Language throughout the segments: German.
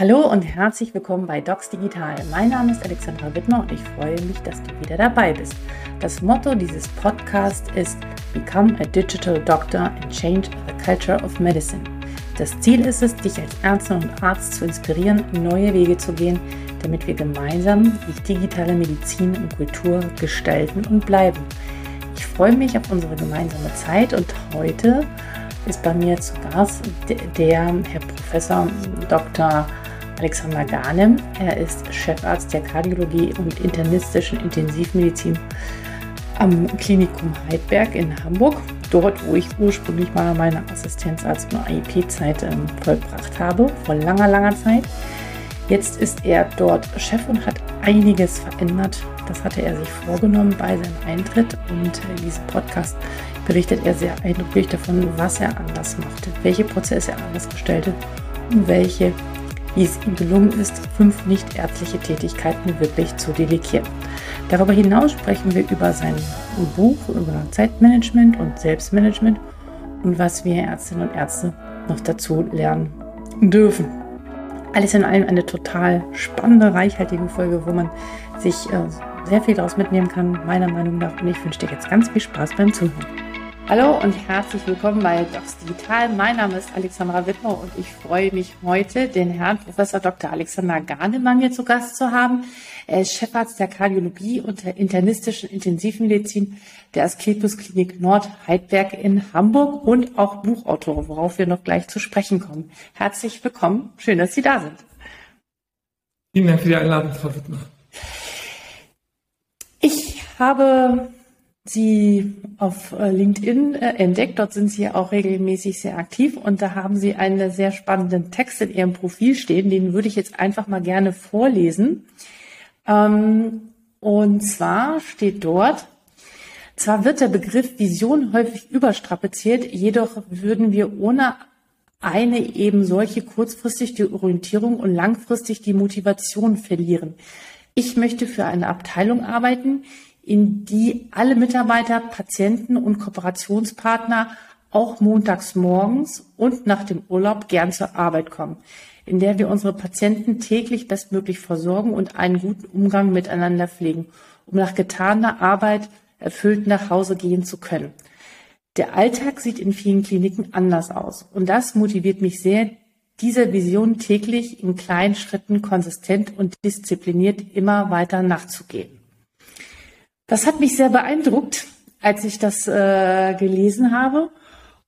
Hallo und herzlich willkommen bei Docs Digital. Mein Name ist Alexandra Wittmer und ich freue mich, dass du wieder dabei bist. Das Motto dieses Podcasts ist Become a Digital Doctor and Change the Culture of Medicine. Das Ziel ist es, dich als Ärztin und Arzt zu inspirieren, neue Wege zu gehen, damit wir gemeinsam die digitale Medizin und Kultur gestalten und bleiben. Ich freue mich auf unsere gemeinsame Zeit und heute ist bei mir zu Gast der Herr Professor Dr. Alexander Garnem. Er ist Chefarzt der Kardiologie und internistischen Intensivmedizin am Klinikum Heidberg in Hamburg. Dort, wo ich ursprünglich mal meine Assistenzarzt- und AIP-Zeit ähm, vollbracht habe, vor langer, langer Zeit. Jetzt ist er dort Chef und hat einiges verändert. Das hatte er sich vorgenommen bei seinem Eintritt und in diesem Podcast berichtet er sehr eindrücklich davon, was er anders machte, welche Prozesse er anders gestaltet und welche wie es ihm gelungen ist, fünf nichtärztliche Tätigkeiten wirklich zu delegieren. Darüber hinaus sprechen wir über sein Buch, über Zeitmanagement und Selbstmanagement und was wir Ärztinnen und Ärzte noch dazu lernen dürfen. Alles in allem eine total spannende, reichhaltige Folge, wo man sich äh, sehr viel daraus mitnehmen kann, meiner Meinung nach. Und ich wünsche dir jetzt ganz viel Spaß beim Zuhören. Hallo und herzlich willkommen bei Docs Digital. Mein Name ist Alexandra Wittmer und ich freue mich heute, den Herrn Professor Dr. Alexander Garnemann hier zu Gast zu haben. Er ist Chefarzt der Kardiologie und der internistischen Intensivmedizin der Asklepios Klinik Nord Heidberg in Hamburg und auch Buchautor, worauf wir noch gleich zu sprechen kommen. Herzlich willkommen. Schön, dass Sie da sind. Vielen Dank für die Einladung, Frau Wittmer. Ich habe Sie auf äh, LinkedIn äh, entdeckt. Dort sind Sie auch regelmäßig sehr aktiv und da haben Sie einen sehr spannenden Text in Ihrem Profil stehen. Den würde ich jetzt einfach mal gerne vorlesen. Ähm, und zwar steht dort, zwar wird der Begriff Vision häufig überstrapaziert, jedoch würden wir ohne eine eben solche kurzfristig die Orientierung und langfristig die Motivation verlieren. Ich möchte für eine Abteilung arbeiten, in die alle Mitarbeiter, Patienten und Kooperationspartner auch montags morgens und nach dem Urlaub gern zur Arbeit kommen, in der wir unsere Patienten täglich bestmöglich versorgen und einen guten Umgang miteinander pflegen, um nach getaner Arbeit erfüllt nach Hause gehen zu können. Der Alltag sieht in vielen Kliniken anders aus und das motiviert mich sehr, dieser Vision täglich in kleinen Schritten konsistent und diszipliniert immer weiter nachzugehen. Das hat mich sehr beeindruckt, als ich das äh, gelesen habe.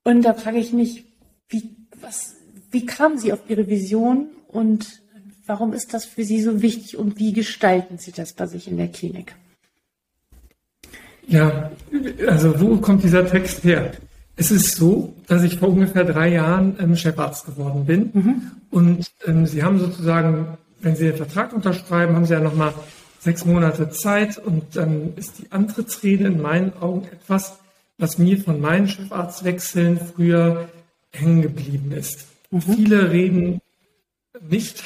Und da frage ich mich, wie, was, wie kamen Sie auf Ihre Vision und warum ist das für Sie so wichtig und wie gestalten Sie das bei sich in der Klinik? Ja, also wo kommt dieser Text her? Es ist so, dass ich vor ungefähr drei Jahren ähm, Chefarzt geworden bin. Mhm. Und ähm, Sie haben sozusagen, wenn Sie den Vertrag unterschreiben, haben Sie ja nochmal sechs Monate Zeit und dann ist die Antrittsrede in meinen Augen etwas, was mir von meinen Chefarztwechseln früher hängen geblieben ist. Mhm. Viele reden nicht,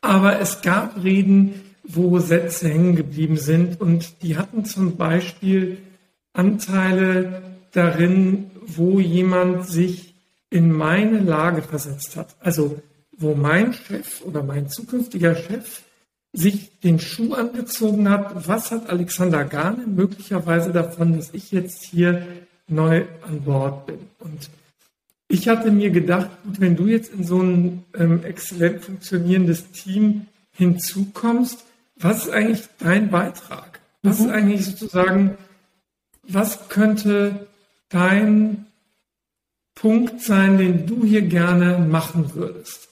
aber es gab Reden, wo Sätze hängen geblieben sind und die hatten zum Beispiel Anteile darin, wo jemand sich in meine Lage versetzt hat. Also wo mein Chef oder mein zukünftiger Chef sich den Schuh angezogen hat, was hat Alexander Garne möglicherweise davon, dass ich jetzt hier neu an Bord bin? Und ich hatte mir gedacht, gut, wenn du jetzt in so ein ähm, exzellent funktionierendes Team hinzukommst, was ist eigentlich dein Beitrag? Was mhm. ist eigentlich sozusagen, was könnte dein Punkt sein, den du hier gerne machen würdest?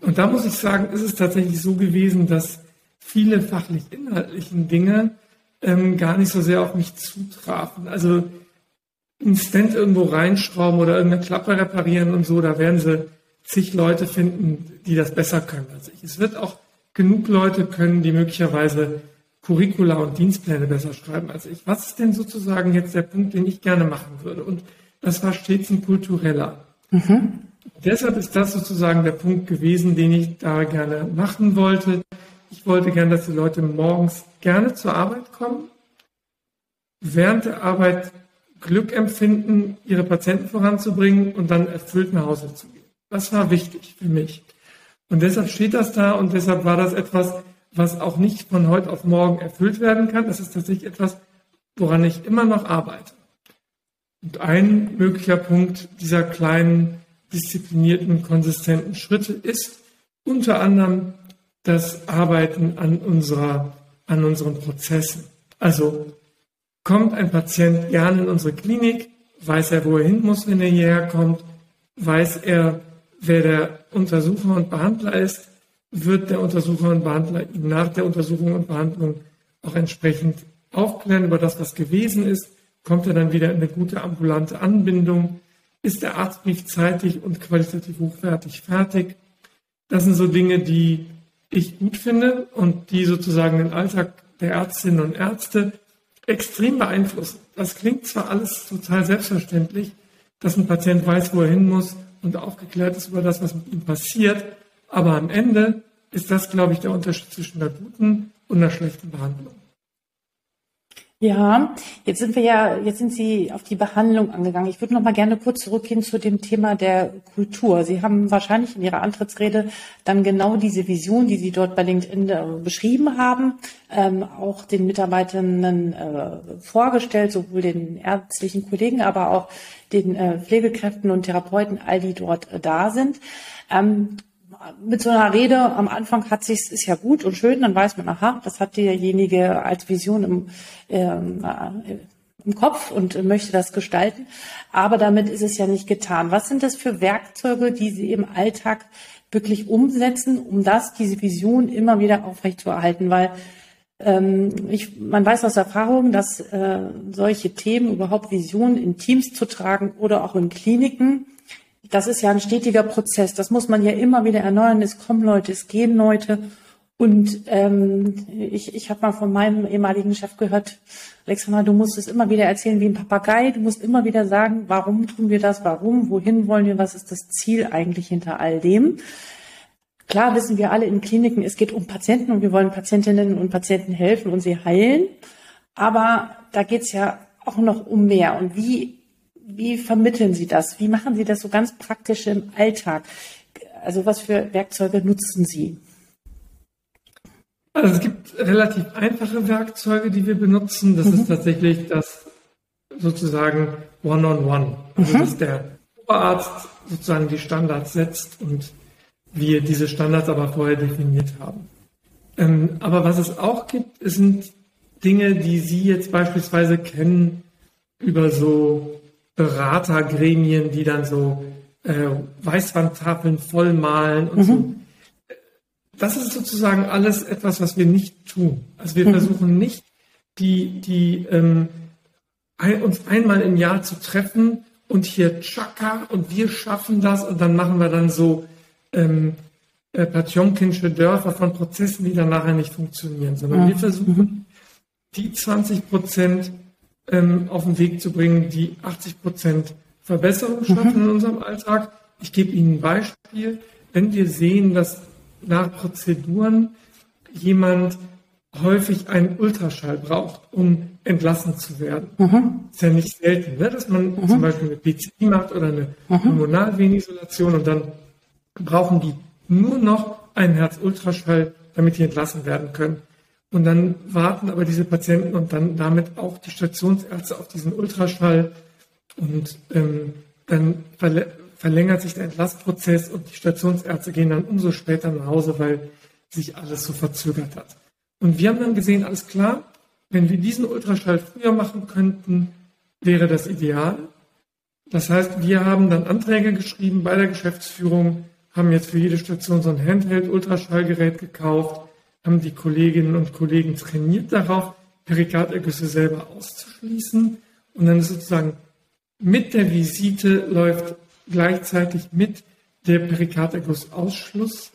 Und da muss ich sagen, ist es tatsächlich so gewesen, dass viele fachlich-inhaltlichen Dinge ähm, gar nicht so sehr auf mich zutrafen. Also ein Stand irgendwo reinschrauben oder irgendeine Klappe reparieren und so, da werden sie zig Leute finden, die das besser können als ich. Es wird auch genug Leute können, die möglicherweise Curricula und Dienstpläne besser schreiben als ich. Was ist denn sozusagen jetzt der Punkt, den ich gerne machen würde? Und das war stets ein kultureller. Mhm. Deshalb ist das sozusagen der Punkt gewesen, den ich da gerne machen wollte. Ich wollte gerne, dass die Leute morgens gerne zur Arbeit kommen, während der Arbeit Glück empfinden, ihre Patienten voranzubringen und dann erfüllt nach Hause zu gehen. Das war wichtig für mich. Und deshalb steht das da und deshalb war das etwas, was auch nicht von heute auf morgen erfüllt werden kann. Das ist tatsächlich etwas, woran ich immer noch arbeite. Und ein möglicher Punkt dieser kleinen, disziplinierten, konsistenten Schritte ist unter anderem das Arbeiten an unserer, an unseren Prozessen. Also kommt ein Patient gerne in unsere Klinik, weiß er, wo er hin muss, wenn er hierher kommt, weiß er, wer der Untersucher und Behandler ist, wird der Untersucher und Behandler ihn nach der Untersuchung und Behandlung auch entsprechend aufklären über das, was gewesen ist, kommt er dann wieder in eine gute ambulante Anbindung, ist der Arztbrief zeitig und qualitativ hochwertig fertig. Das sind so Dinge, die ich gut finde und die sozusagen den Alltag der Ärztinnen und Ärzte extrem beeinflussen. Das klingt zwar alles total selbstverständlich, dass ein Patient weiß, wo er hin muss und aufgeklärt ist über das, was mit ihm passiert, aber am Ende ist das, glaube ich, der Unterschied zwischen einer guten und einer schlechten Behandlung. Ja, jetzt sind wir ja, jetzt sind Sie auf die Behandlung angegangen. Ich würde noch mal gerne kurz zurückgehen zu dem Thema der Kultur. Sie haben wahrscheinlich in Ihrer Antrittsrede dann genau diese Vision, die Sie dort bei LinkedIn äh, beschrieben haben, ähm, auch den Mitarbeitenden äh, vorgestellt, sowohl den ärztlichen Kollegen, aber auch den äh, Pflegekräften und Therapeuten, all die dort äh, da sind. Ähm, mit so einer Rede am Anfang hat sich ist ja gut und schön, dann weiß man, aha, das hat derjenige als Vision im, ähm, äh, im Kopf und möchte das gestalten. Aber damit ist es ja nicht getan. Was sind das für Werkzeuge, die Sie im Alltag wirklich umsetzen, um das, diese Vision immer wieder aufrechtzuerhalten? Weil ähm, ich, man weiß aus Erfahrung, dass äh, solche Themen, überhaupt Visionen in Teams zu tragen oder auch in Kliniken, das ist ja ein stetiger Prozess. Das muss man ja immer wieder erneuern. Es kommen Leute, es gehen Leute. Und ähm, ich, ich habe mal von meinem ehemaligen Chef gehört, Alexandra, du musst es immer wieder erzählen wie ein Papagei. Du musst immer wieder sagen, warum tun wir das, warum, wohin wollen wir, was ist das Ziel eigentlich hinter all dem. Klar wissen wir alle in Kliniken, es geht um Patienten und wir wollen Patientinnen und Patienten helfen und sie heilen. Aber da geht's ja auch noch um mehr. Und wie wie vermitteln Sie das? Wie machen Sie das so ganz praktisch im Alltag? Also was für Werkzeuge nutzen Sie? Also es gibt relativ einfache Werkzeuge, die wir benutzen. Das mhm. ist tatsächlich das sozusagen One-on-One. -on -one. Also mhm. dass der Oberarzt sozusagen die Standards setzt und wir diese Standards aber vorher definiert haben. Ähm, aber was es auch gibt, sind Dinge, die Sie jetzt beispielsweise kennen über so Beratergremien, die dann so äh, Weißwandtafeln vollmalen und mhm. so. Das ist sozusagen alles etwas, was wir nicht tun. Also wir mhm. versuchen nicht, die, die ähm, ein, uns einmal im Jahr zu treffen und hier tschakka und wir schaffen das und dann machen wir dann so ähm, äh, Patjonkinsche Dörfer von Prozessen, die dann nachher nicht funktionieren, sondern mhm. wir versuchen, die 20 Prozent ähm, auf den Weg zu bringen, die 80 Prozent Verbesserung schaffen mhm. in unserem Alltag. Ich gebe Ihnen ein Beispiel. Wenn wir sehen, dass nach Prozeduren jemand häufig einen Ultraschall braucht, um entlassen zu werden. Mhm. Ist ja nicht selten, ne? dass man mhm. zum Beispiel eine PCI macht oder eine mhm. Pulmonalvenisolation und dann brauchen die nur noch einen Herzultraschall, damit die entlassen werden können. Und dann warten aber diese Patienten und dann damit auch die Stationsärzte auf diesen Ultraschall. Und ähm, dann verlängert sich der Entlastprozess und die Stationsärzte gehen dann umso später nach Hause, weil sich alles so verzögert hat. Und wir haben dann gesehen, alles klar, wenn wir diesen Ultraschall früher machen könnten, wäre das ideal. Das heißt, wir haben dann Anträge geschrieben bei der Geschäftsführung, haben jetzt für jede Station so ein Handheld-Ultraschallgerät gekauft, haben die Kolleginnen und Kollegen trainiert darauf, Perikardergüsse selber auszuschließen. Und dann ist sozusagen mit der Visite läuft gleichzeitig mit der Perikardergussausschluss.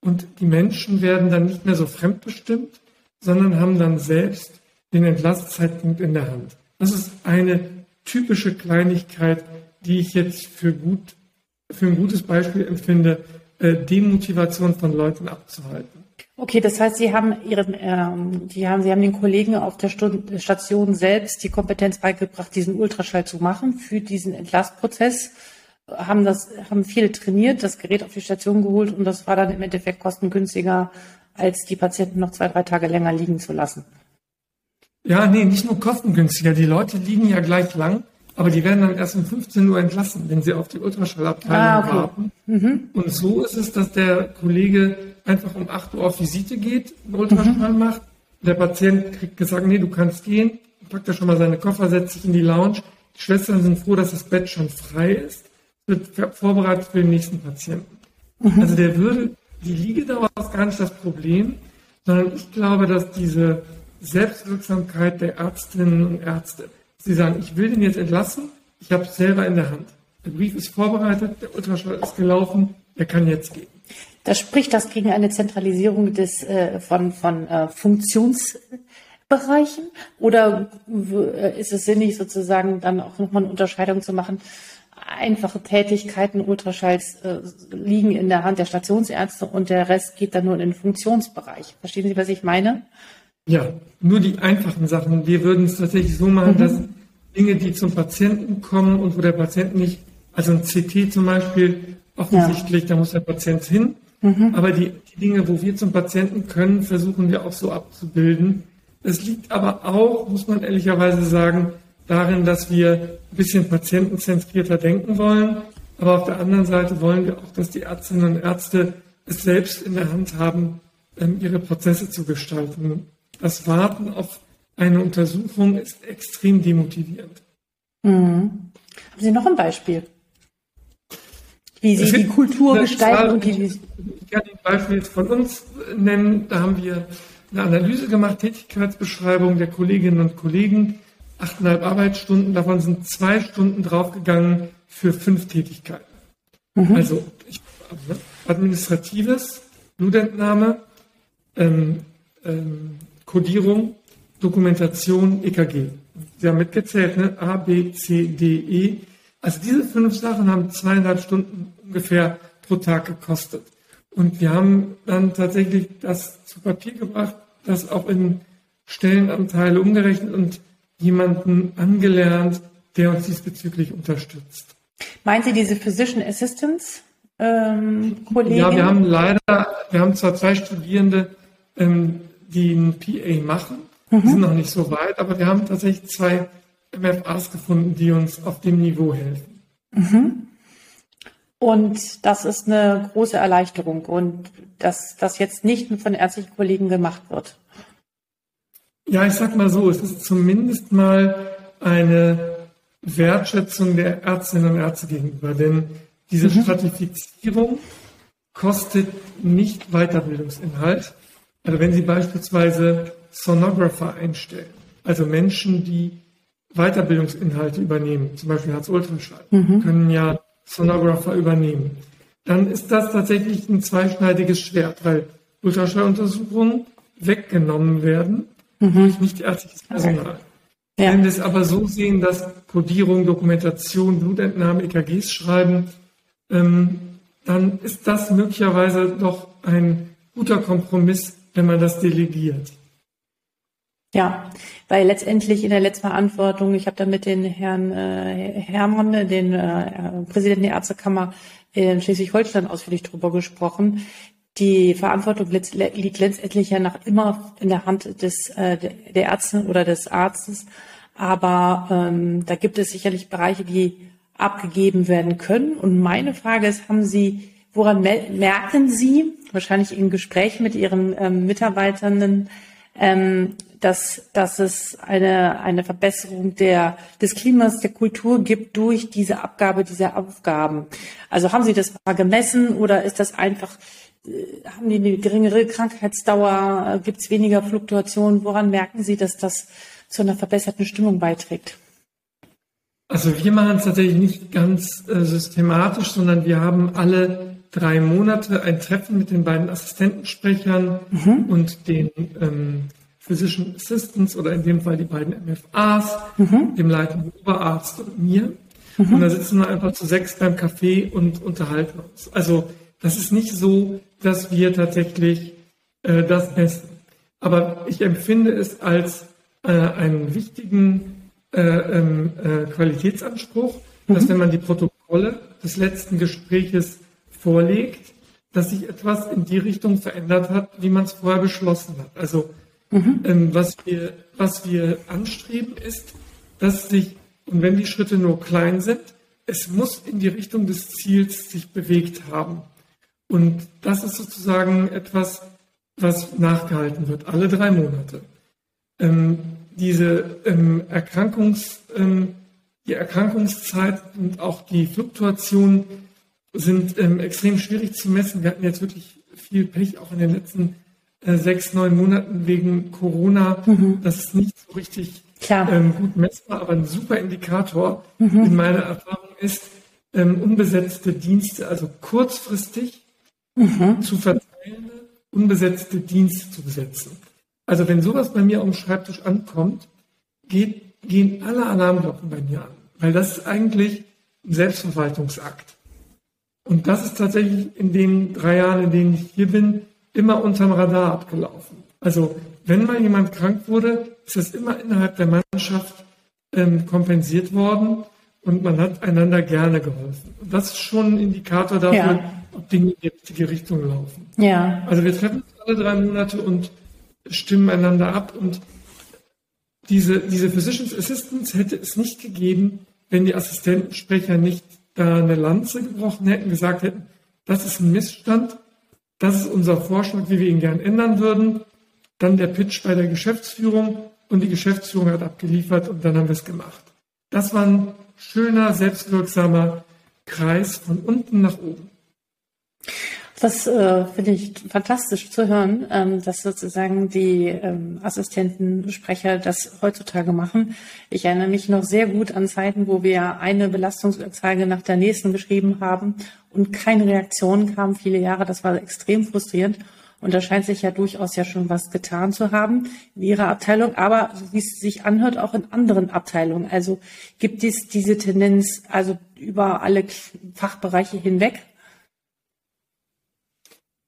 Und die Menschen werden dann nicht mehr so fremdbestimmt, sondern haben dann selbst den Entlastzeitpunkt in der Hand. Das ist eine typische Kleinigkeit, die ich jetzt für gut, für ein gutes Beispiel empfinde, äh, Demotivation von Leuten abzuhalten. Okay, das heißt, Sie haben Ihren, ähm, die haben, Sie haben den Kollegen auf der Station selbst die Kompetenz beigebracht, diesen Ultraschall zu machen für diesen Entlastprozess. haben das, haben viele trainiert, das Gerät auf die Station geholt und das war dann im Endeffekt kostengünstiger, als die Patienten noch zwei, drei Tage länger liegen zu lassen. Ja, nee, nicht nur kostengünstiger. Die Leute liegen ja gleich lang, aber die werden dann erst um 15 Uhr entlassen, wenn sie auf die Ultraschallabteilung ah, okay. warten. Mhm. Und so ist es, dass der Kollege einfach um 8 Uhr auf Visite geht, einen Ultraschall mhm. macht. Der Patient kriegt gesagt, nee, du kannst gehen, packt er schon mal seine Koffer, setzt sich in die Lounge. Die Schwestern sind froh, dass das Bett schon frei ist wird vorbereitet für den nächsten Patienten. Mhm. Also der würde, die Liegedauer ist gar nicht das Problem, sondern ich glaube, dass diese Selbstwirksamkeit der Ärztinnen und Ärzte, sie sagen, ich will den jetzt entlassen, ich habe es selber in der Hand. Der Brief ist vorbereitet, der Ultraschall ist gelaufen, er kann jetzt gehen. Da spricht das gegen eine Zentralisierung des, äh, von, von äh, Funktionsbereichen? Oder äh, ist es sinnig, sozusagen dann auch nochmal eine Unterscheidung zu machen einfache Tätigkeiten, Ultraschalls äh, liegen in der Hand der Stationsärzte und der Rest geht dann nur in den Funktionsbereich. Verstehen Sie, was ich meine? Ja, nur die einfachen Sachen. Wir würden es tatsächlich so machen, mhm. dass Dinge, die zum Patienten kommen und wo der Patient nicht, also ein CT zum Beispiel, offensichtlich, ja. da muss der Patient hin. Mhm. Aber die, die Dinge, wo wir zum Patienten können, versuchen wir auch so abzubilden. Es liegt aber auch, muss man ehrlicherweise sagen, darin, dass wir ein bisschen patientenzentrierter denken wollen. Aber auf der anderen Seite wollen wir auch, dass die Ärztinnen und Ärzte es selbst in der Hand haben, ähm, ihre Prozesse zu gestalten. Das Warten auf eine Untersuchung ist extrem demotivierend. Mhm. Haben Sie noch ein Beispiel? Wie Sie die Kultur gestalten und die. Ich kann ein Beispiel von uns nennen. Da haben wir eine Analyse gemacht, Tätigkeitsbeschreibung der Kolleginnen und Kollegen achteinhalb Arbeitsstunden, davon sind zwei Stunden draufgegangen für fünf Tätigkeiten. Mhm. Also ich, administratives, Blutentnahme, ähm, ähm, Codierung, Dokumentation, EKG. Sie haben mitgezählt, ne? A, B, C, D, E. Also diese fünf Sachen haben zweieinhalb Stunden ungefähr pro Tag gekostet. Und wir haben dann tatsächlich das zu Papier gebracht, das auch in Stellenanteile umgerechnet und jemanden angelernt, der uns diesbezüglich unterstützt. Meinen Sie diese Physician Assistants ähm, Kollegen? Ja, wir haben leider, wir haben zwar zwei Studierende, ähm, die ein PA machen, mhm. die sind noch nicht so weit, aber wir haben tatsächlich zwei MFAs gefunden, die uns auf dem Niveau helfen. Mhm. Und das ist eine große Erleichterung und dass das jetzt nicht von ärztlichen Kollegen gemacht wird. Ja, ich sag mal so, es ist zumindest mal eine Wertschätzung der Ärztinnen und Ärzte gegenüber, denn diese mhm. Stratifizierung kostet nicht Weiterbildungsinhalt. Also wenn Sie beispielsweise Sonographer einstellen, also Menschen, die Weiterbildungsinhalte übernehmen, zum Beispiel Herz-Ultraschall, mhm. können ja Sonographer übernehmen, dann ist das tatsächlich ein zweischneidiges Schwert, weil Ultraschalluntersuchungen weggenommen werden mhm. durch nicht ärztliches Personal. Ja. Wenn wir es aber so sehen, dass Codierung, Dokumentation, Blutentnahme, EKGs schreiben, ähm, dann ist das möglicherweise doch ein guter Kompromiss, wenn man das delegiert. Ja, weil letztendlich in der letzten Verantwortung, ich habe da mit den Herrn äh, Hermann, den äh, Präsidenten der Ärztekammer in Schleswig-Holstein ausführlich drüber gesprochen, die Verantwortung liegt letztendlich ja nach immer in der Hand des äh, der Ärzte oder des Arztes. Aber ähm, da gibt es sicherlich Bereiche, die abgegeben werden können. Und meine Frage ist, haben Sie, woran merken Sie, wahrscheinlich in Gesprächen mit Ihren ähm, Mitarbeitenden, ähm, dass, dass es eine, eine Verbesserung der, des Klimas, der Kultur gibt durch diese Abgabe dieser Aufgaben. Also haben Sie das mal gemessen oder ist das einfach äh, haben die eine geringere Krankheitsdauer? Gibt es weniger Fluktuationen? Woran merken Sie, dass das zu einer verbesserten Stimmung beiträgt? Also wir machen es tatsächlich nicht ganz äh, systematisch, sondern wir haben alle drei Monate ein Treffen mit den beiden Assistentensprechern mhm. und den ähm, Physician Assistants oder in dem Fall die beiden MFAs, mhm. dem leitenden Oberarzt und mir. Mhm. Und da sitzen wir einfach zu sechs beim Café und unterhalten uns. Also das ist nicht so, dass wir tatsächlich äh, das messen. Aber ich empfinde es als äh, einen wichtigen äh, ähm, äh, Qualitätsanspruch, mhm. dass wenn man die Protokolle des letzten Gespräches vorlegt, dass sich etwas in die Richtung verändert hat, wie man es vorher beschlossen hat. Also mhm. ähm, was, wir, was wir anstreben ist, dass sich, und wenn die Schritte nur klein sind, es muss in die Richtung des Ziels sich bewegt haben. Und das ist sozusagen etwas, was nachgehalten wird, alle drei Monate. Ähm, diese ähm, Erkrankungs, ähm, die Erkrankungszeit und auch die Fluktuation sind ähm, extrem schwierig zu messen. Wir hatten jetzt wirklich viel Pech, auch in den letzten äh, sechs, neun Monaten wegen Corona. Mhm. Das ist nicht so richtig ähm, gut messbar, aber ein super Indikator mhm. in meiner Erfahrung ist, ähm, unbesetzte Dienste, also kurzfristig mhm. zu verteilende, unbesetzte Dienste zu besetzen. Also wenn sowas bei mir am Schreibtisch ankommt, geht, gehen alle Alarmglocken bei mir an, weil das ist eigentlich ein Selbstverwaltungsakt. Und das ist tatsächlich in den drei Jahren, in denen ich hier bin, immer unterm Radar abgelaufen. Also wenn mal jemand krank wurde, ist das immer innerhalb der Mannschaft ähm, kompensiert worden und man hat einander gerne geholfen. Und das ist schon ein Indikator dafür, ja. ob Dinge in die richtige Richtung laufen. Ja. Also wir treffen uns alle drei Monate und stimmen einander ab und diese, diese Physicians Assistants hätte es nicht gegeben, wenn die Assistentensprecher nicht da eine Lanze gebrochen hätten, gesagt hätten, das ist ein Missstand, das ist unser Vorschlag, wie wir ihn gern ändern würden. Dann der Pitch bei der Geschäftsführung und die Geschäftsführung hat abgeliefert und dann haben wir es gemacht. Das war ein schöner, selbstwirksamer Kreis von unten nach oben. Das äh, finde ich fantastisch zu hören, ähm, dass sozusagen die ähm, Assistentensprecher das heutzutage machen. Ich erinnere mich noch sehr gut an Zeiten, wo wir eine Belastungsanzeige nach der nächsten geschrieben haben und keine Reaktion kam, viele Jahre. Das war extrem frustrierend. Und da scheint sich ja durchaus ja schon was getan zu haben in Ihrer Abteilung, aber wie es sich anhört, auch in anderen Abteilungen. Also gibt es diese Tendenz also über alle Fachbereiche hinweg?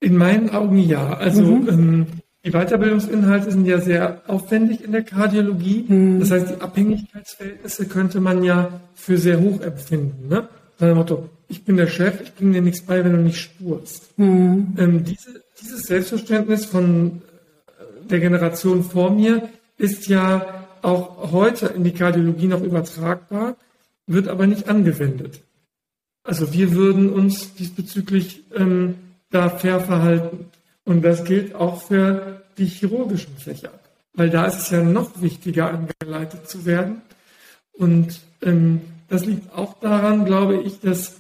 In meinen Augen ja. Also mhm. ähm, die Weiterbildungsinhalte sind ja sehr aufwendig in der Kardiologie. Mhm. Das heißt, die Abhängigkeitsverhältnisse könnte man ja für sehr hoch empfinden. Ne? Nach dem Motto, ich bin der Chef, ich bringe dir nichts bei, wenn du nicht spurst. Mhm. Ähm, diese, dieses Selbstverständnis von äh, der Generation vor mir ist ja auch heute in die Kardiologie noch übertragbar, wird aber nicht angewendet. Also wir würden uns diesbezüglich ähm, da fair verhalten. Und das gilt auch für die chirurgischen Fächer, weil da ist es ja noch wichtiger, angeleitet zu werden. Und ähm, das liegt auch daran, glaube ich, dass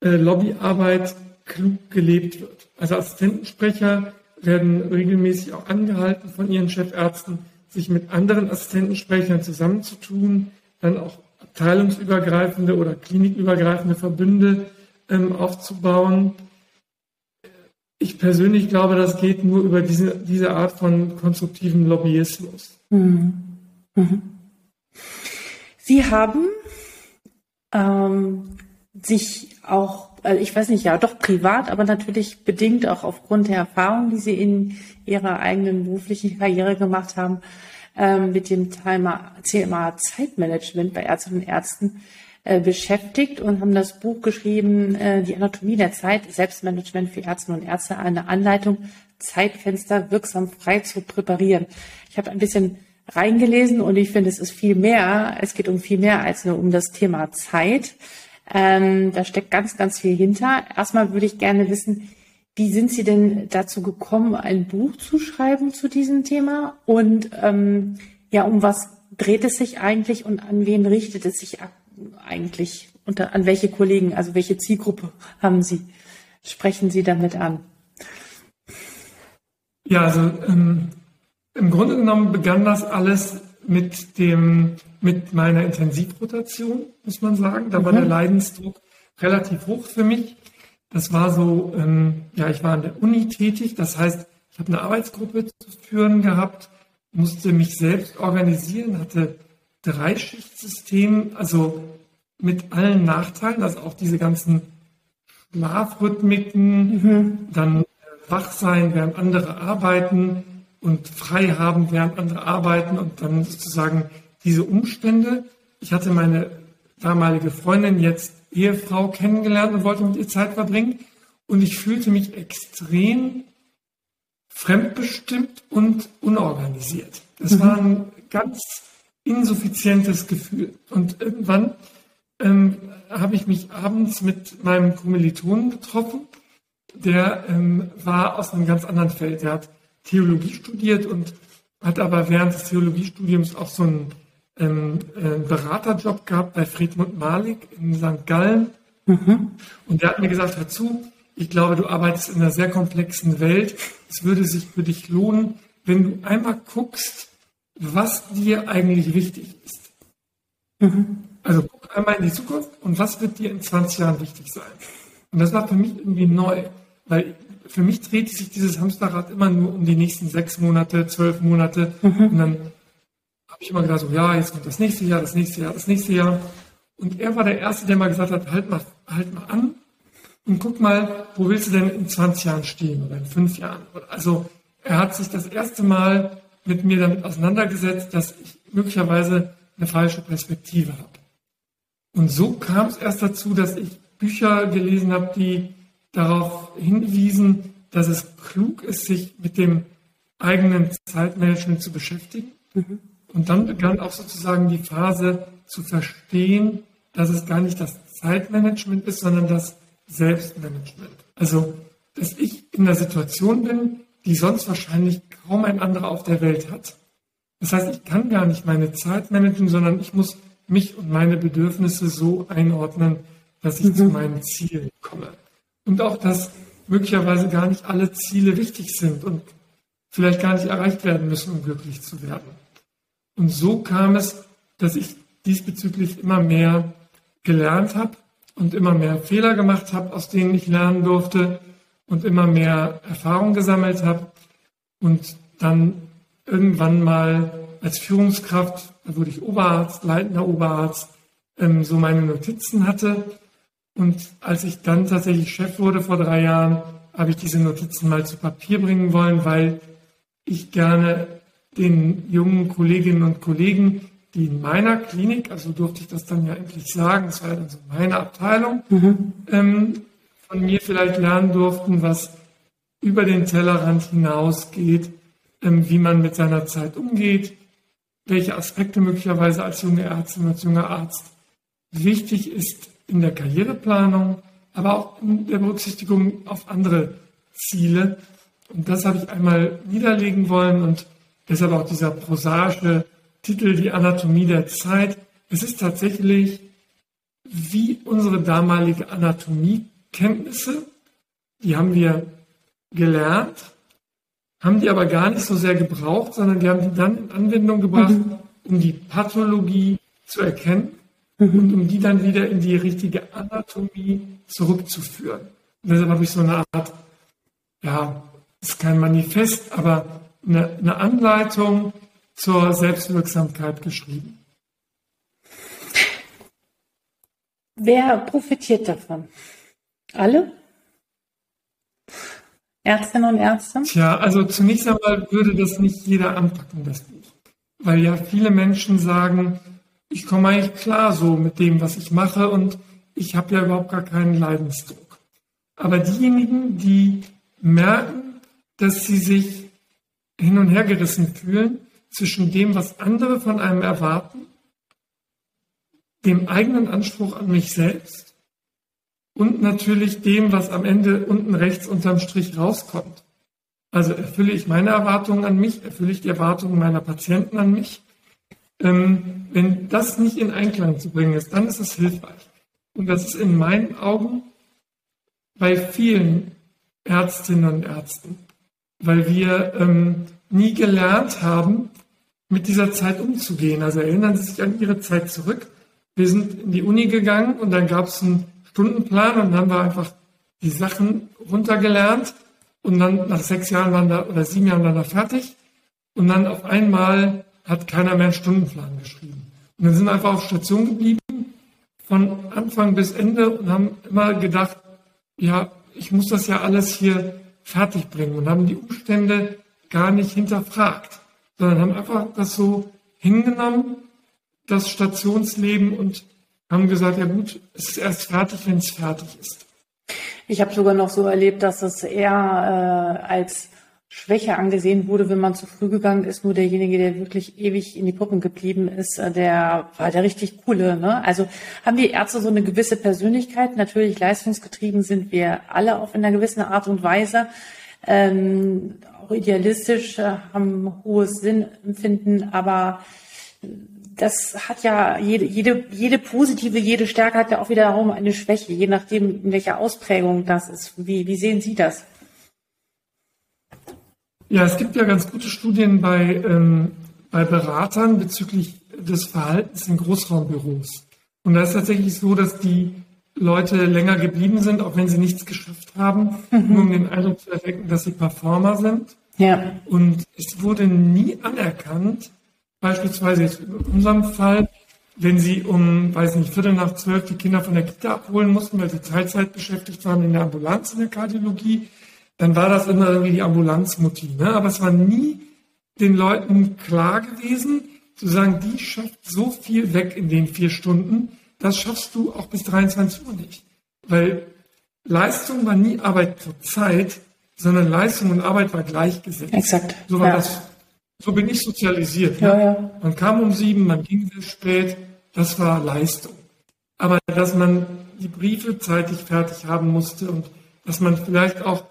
äh, Lobbyarbeit klug gelebt wird. Also Assistentensprecher werden regelmäßig auch angehalten von ihren Chefärzten, sich mit anderen Assistentensprechern zusammenzutun, dann auch abteilungsübergreifende oder klinikübergreifende Verbünde ähm, aufzubauen. Ich persönlich glaube, das geht nur über diese, diese Art von konstruktivem Lobbyismus. Mhm. Mhm. Sie haben ähm, sich auch, also ich weiß nicht, ja, doch privat, aber natürlich bedingt auch aufgrund der Erfahrung, die Sie in Ihrer eigenen beruflichen Karriere gemacht haben, ähm, mit dem Thema, Thema Zeitmanagement bei Ärztinnen und Ärzten äh, beschäftigt und haben das Buch geschrieben, äh, Die Anatomie der Zeit, Selbstmanagement für Ärzte und Ärzte, eine Anleitung, Zeitfenster wirksam frei zu präparieren. Ich habe ein bisschen reingelesen und ich finde, es ist viel mehr, es geht um viel mehr als nur um das Thema Zeit. Ähm, da steckt ganz, ganz viel hinter. Erstmal würde ich gerne wissen, wie sind Sie denn dazu gekommen, ein Buch zu schreiben zu diesem Thema? Und ähm, ja, um was dreht es sich eigentlich und an wen richtet es sich eigentlich? Unter, an welche Kollegen, also welche Zielgruppe haben Sie? Sprechen Sie damit an? Ja, also ähm, im Grunde genommen begann das alles mit dem mit meiner Intensivrotation, muss man sagen. Da mhm. war der Leidensdruck relativ hoch für mich. Das war so, ähm, ja, ich war an der Uni tätig. Das heißt, ich habe eine Arbeitsgruppe zu führen gehabt, musste mich selbst organisieren, hatte Dreischichtsystem, also mit allen Nachteilen, also auch diese ganzen Schlafrhythmiken, mhm. dann wach sein, während andere arbeiten und frei haben, während andere arbeiten und dann sozusagen diese Umstände. Ich hatte meine damalige Freundin jetzt Ehefrau kennengelernt und wollte mit ihr Zeit verbringen. Und ich fühlte mich extrem fremdbestimmt und unorganisiert. Das mhm. war ein ganz insuffizientes Gefühl. Und irgendwann ähm, habe ich mich abends mit meinem Kommilitonen getroffen. Der ähm, war aus einem ganz anderen Feld. Der hat Theologie studiert und hat aber während des Theologiestudiums auch so einen ähm, äh, Beraterjob gehabt bei Friedmund Malik in St. Gallen. Mhm. Und der hat mir gesagt, hör zu, ich glaube, du arbeitest in einer sehr komplexen Welt. Es würde sich für dich lohnen, wenn du einmal guckst, was dir eigentlich wichtig ist. Mhm. Also guck einmal in die Zukunft und was wird dir in 20 Jahren wichtig sein? Und das war für mich irgendwie neu, weil für mich dreht sich dieses Hamsterrad immer nur um die nächsten sechs Monate, zwölf Monate. Mhm. Und dann habe ich immer gedacht, so, ja, jetzt kommt das nächste Jahr, das nächste Jahr, das nächste Jahr. Und er war der Erste, der mal gesagt hat, halt mal, halt mal an und guck mal, wo willst du denn in 20 Jahren stehen oder in fünf Jahren? Also er hat sich das erste Mal mit mir damit auseinandergesetzt, dass ich möglicherweise eine falsche Perspektive habe. Und so kam es erst dazu, dass ich Bücher gelesen habe, die darauf hinwiesen, dass es klug ist, sich mit dem eigenen Zeitmanagement zu beschäftigen. Mhm. Und dann begann auch sozusagen die Phase zu verstehen, dass es gar nicht das Zeitmanagement ist, sondern das Selbstmanagement. Also, dass ich in einer Situation bin, die sonst wahrscheinlich kaum ein anderer auf der Welt hat. Das heißt, ich kann gar nicht meine Zeit managen, sondern ich muss mich und meine Bedürfnisse so einordnen, dass ich mhm. zu meinen Zielen komme. Und auch, dass möglicherweise gar nicht alle Ziele wichtig sind und vielleicht gar nicht erreicht werden müssen, um glücklich zu werden. Und so kam es, dass ich diesbezüglich immer mehr gelernt habe und immer mehr Fehler gemacht habe, aus denen ich lernen durfte und immer mehr Erfahrung gesammelt habe und dann irgendwann mal als Führungskraft, da wurde ich Oberarzt, leitender Oberarzt, ähm, so meine Notizen hatte. Und als ich dann tatsächlich Chef wurde vor drei Jahren, habe ich diese Notizen mal zu Papier bringen wollen, weil ich gerne den jungen Kolleginnen und Kollegen die in meiner Klinik, also durfte ich das dann ja endlich sagen, das war ja dann so meine Abteilung, mhm. ähm, von mir vielleicht lernen durften, was über den Tellerrand hinausgeht, ähm, wie man mit seiner Zeit umgeht, welche Aspekte möglicherweise als junge Ärztin, als junger Arzt wichtig ist in der Karriereplanung, aber auch in der Berücksichtigung auf andere Ziele. Und das habe ich einmal niederlegen wollen und deshalb auch dieser prosaische Titel Die Anatomie der Zeit. Es ist tatsächlich wie unsere damalige Anatomiekenntnisse, die haben wir gelernt, haben die aber gar nicht so sehr gebraucht, sondern wir haben die dann in Anwendung gebracht, mhm. um die Pathologie zu erkennen mhm. und um die dann wieder in die richtige Anatomie zurückzuführen. Und deshalb habe ich so eine Art, ja, ist kein Manifest, aber eine, eine Anleitung, zur Selbstwirksamkeit geschrieben. Wer profitiert davon? Alle? Ärztinnen und Ärzte? Tja, also zunächst einmal würde das nicht jeder anpacken, das Buch. Weil ja viele Menschen sagen, ich komme eigentlich klar so mit dem, was ich mache und ich habe ja überhaupt gar keinen Leidensdruck. Aber diejenigen, die merken, dass sie sich hin und her gerissen fühlen, zwischen dem, was andere von einem erwarten, dem eigenen Anspruch an mich selbst und natürlich dem, was am Ende unten rechts unterm Strich rauskommt. Also erfülle ich meine Erwartungen an mich, erfülle ich die Erwartungen meiner Patienten an mich. Ähm, wenn das nicht in Einklang zu bringen ist, dann ist es hilfreich. Und das ist in meinen Augen bei vielen Ärztinnen und Ärzten, weil wir ähm, nie gelernt haben, mit dieser Zeit umzugehen. Also erinnern Sie sich an Ihre Zeit zurück. Wir sind in die Uni gegangen und dann gab es einen Stundenplan und haben wir einfach die Sachen runtergelernt und dann nach sechs Jahren waren da oder sieben Jahren waren da fertig und dann auf einmal hat keiner mehr einen Stundenplan geschrieben. Und dann sind wir einfach auf Station geblieben von Anfang bis Ende und haben immer gedacht, ja, ich muss das ja alles hier fertig bringen und haben die Umstände gar nicht hinterfragt sondern haben einfach das so hingenommen, das Stationsleben und haben gesagt, ja gut, es ist erst fertig, wenn es fertig ist. Ich habe sogar noch so erlebt, dass es eher äh, als Schwäche angesehen wurde, wenn man zu früh gegangen ist. Nur derjenige, der wirklich ewig in die Puppen geblieben ist, äh, der war der richtig coole. Ne? Also haben die Ärzte so eine gewisse Persönlichkeit. Natürlich leistungsgetrieben sind wir alle auf in einer gewissen Art und Weise. Ähm, auch idealistisch, äh, haben hohes Sinnempfinden, aber das hat ja jede, jede, jede positive, jede Stärke hat ja auch wiederum eine Schwäche, je nachdem, in welcher Ausprägung das ist. Wie, wie sehen Sie das? Ja, es gibt ja ganz gute Studien bei, ähm, bei Beratern bezüglich des Verhaltens in Großraumbüros. Und da ist tatsächlich so, dass die Leute länger geblieben sind, auch wenn sie nichts geschafft haben, mhm. nur um den Eindruck zu erwecken, dass sie Performer sind. Ja. Und es wurde nie anerkannt, Beispielsweise jetzt in unserem Fall, wenn Sie um, weiß nicht, Viertel nach zwölf die Kinder von der Kita abholen mussten, weil sie Teilzeit beschäftigt waren in der Ambulanz in der Kardiologie, dann war das immer irgendwie die Ambulanzmutti. Ne? Aber es war nie den Leuten klar gewesen, zu sagen, die schafft so viel weg in den vier Stunden, das schaffst du auch bis 23 Uhr nicht. Weil Leistung war nie Arbeit zur Zeit, sondern Leistung und Arbeit war gleichgesetzt. Exakt. So war ja. das so bin ich sozialisiert. Ja, ne? ja. Man kam um sieben, man ging sehr spät. Das war Leistung. Aber dass man die Briefe zeitig fertig haben musste und dass man vielleicht auch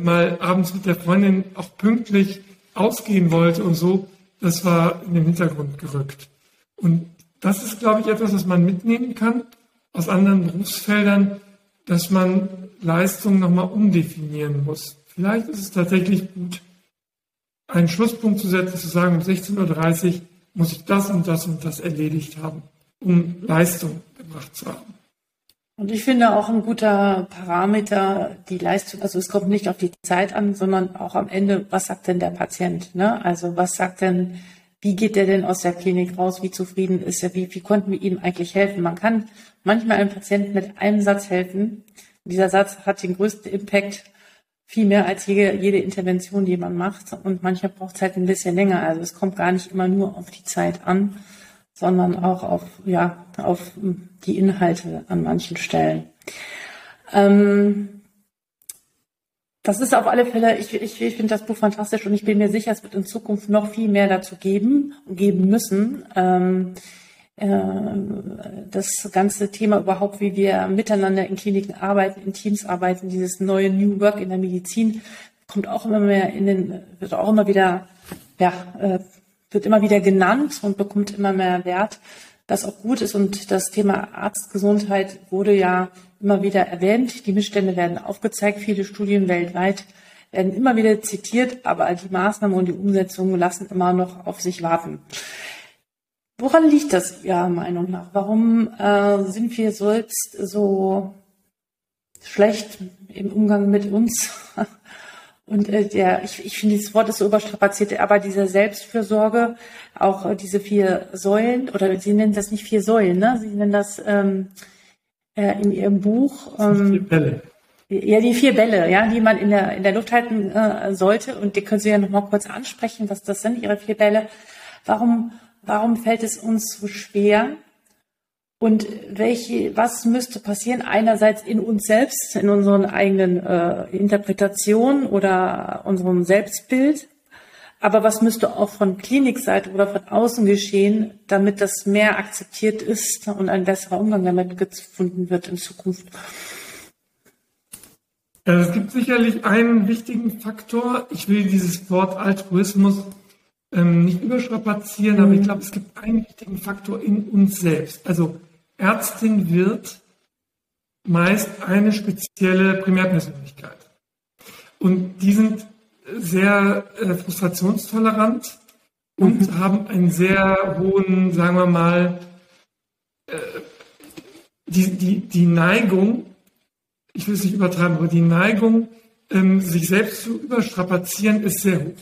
mal abends mit der Freundin auch pünktlich ausgehen wollte und so, das war in den Hintergrund gerückt. Und das ist, glaube ich, etwas, was man mitnehmen kann aus anderen Berufsfeldern, dass man Leistung nochmal umdefinieren muss. Vielleicht ist es tatsächlich gut, einen Schlusspunkt zu setzen, zu sagen, um 16.30 Uhr muss ich das und das und das erledigt haben, um Leistung gebracht zu haben. Und ich finde auch ein guter Parameter die Leistung, also es kommt nicht auf die Zeit an, sondern auch am Ende, was sagt denn der Patient? Ne? Also was sagt denn, wie geht der denn aus der Klinik raus, wie zufrieden ist er, wie, wie konnten wir ihm eigentlich helfen? Man kann manchmal einem Patienten mit einem Satz helfen. dieser Satz hat den größten Impact viel mehr als jede, jede Intervention, die man macht. Und manchmal braucht es halt ein bisschen länger. Also es kommt gar nicht immer nur auf die Zeit an, sondern auch auf, ja, auf die Inhalte an manchen Stellen. Ähm, das ist auf alle Fälle, ich, ich, ich finde das Buch fantastisch und ich bin mir sicher, es wird in Zukunft noch viel mehr dazu geben und geben müssen. Ähm, äh, das ganze Thema überhaupt, wie wir miteinander in Kliniken arbeiten, in Teams arbeiten, dieses neue New Work in der Medizin, kommt auch immer mehr in den, wird auch immer wieder, ja, äh, wird immer wieder genannt und bekommt immer mehr Wert, das auch gut ist. Und das Thema Arztgesundheit wurde ja immer wieder erwähnt. Die Missstände werden aufgezeigt. Viele Studien weltweit werden immer wieder zitiert, aber die Maßnahmen und die Umsetzung lassen immer noch auf sich warten. Woran liegt das Ihrer Meinung nach? Warum äh, sind wir so jetzt so schlecht im Umgang mit uns? Und äh, der, ich, ich finde, dieses Wort ist so überstrapaziert, aber diese Selbstfürsorge, auch äh, diese vier Säulen, oder Sie nennen das nicht vier Säulen, ne? Sie nennen das ähm, äh, in Ihrem Buch. Ähm, vier Bälle. Ja, die vier Bälle, ja, die man in der, in der Luft halten äh, sollte. Und die können Sie ja noch mal kurz ansprechen, was das sind, Ihre vier Bälle. Warum Warum fällt es uns so schwer? Und welche, was müsste passieren? Einerseits in uns selbst, in unseren eigenen äh, Interpretationen oder unserem Selbstbild. Aber was müsste auch von Klinikseite oder von außen geschehen, damit das mehr akzeptiert ist und ein besserer Umgang damit gefunden wird in Zukunft? Es gibt sicherlich einen wichtigen Faktor. Ich will dieses Wort Altruismus ähm, nicht überstrapazieren, mhm. aber ich glaube, es gibt einen wichtigen Faktor in uns selbst. Also Ärztin wird meist eine spezielle Primärpersönlichkeit. Und die sind sehr äh, frustrationstolerant und mhm. haben einen sehr hohen, sagen wir mal, äh, die, die, die Neigung, ich will es nicht übertreiben, aber die Neigung, ähm, sich selbst zu überstrapazieren, ist sehr hoch.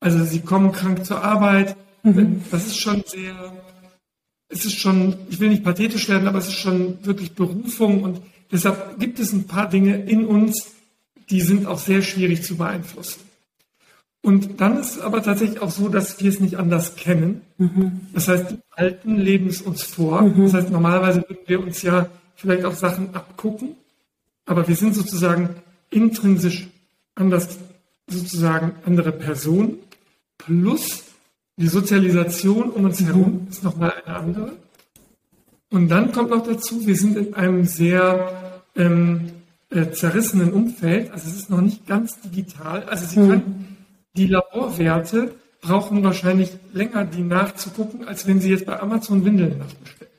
Also sie kommen krank zur Arbeit. Mhm. Das ist schon sehr, es ist schon, ich will nicht pathetisch werden, aber es ist schon wirklich Berufung und deshalb gibt es ein paar Dinge in uns, die sind auch sehr schwierig zu beeinflussen. Und dann ist es aber tatsächlich auch so, dass wir es nicht anders kennen. Mhm. Das heißt, die Alten leben es uns vor. Mhm. Das heißt, normalerweise würden wir uns ja vielleicht auch Sachen abgucken, aber wir sind sozusagen intrinsisch anders, sozusagen andere Personen. Plus die Sozialisation um uns herum ist nochmal eine andere. Und dann kommt noch dazu, wir sind in einem sehr ähm, äh, zerrissenen Umfeld. Also es ist noch nicht ganz digital. Also Sie mhm. können die Laborwerte brauchen wahrscheinlich länger, die nachzugucken, als wenn Sie jetzt bei Amazon Windeln nachbestellen.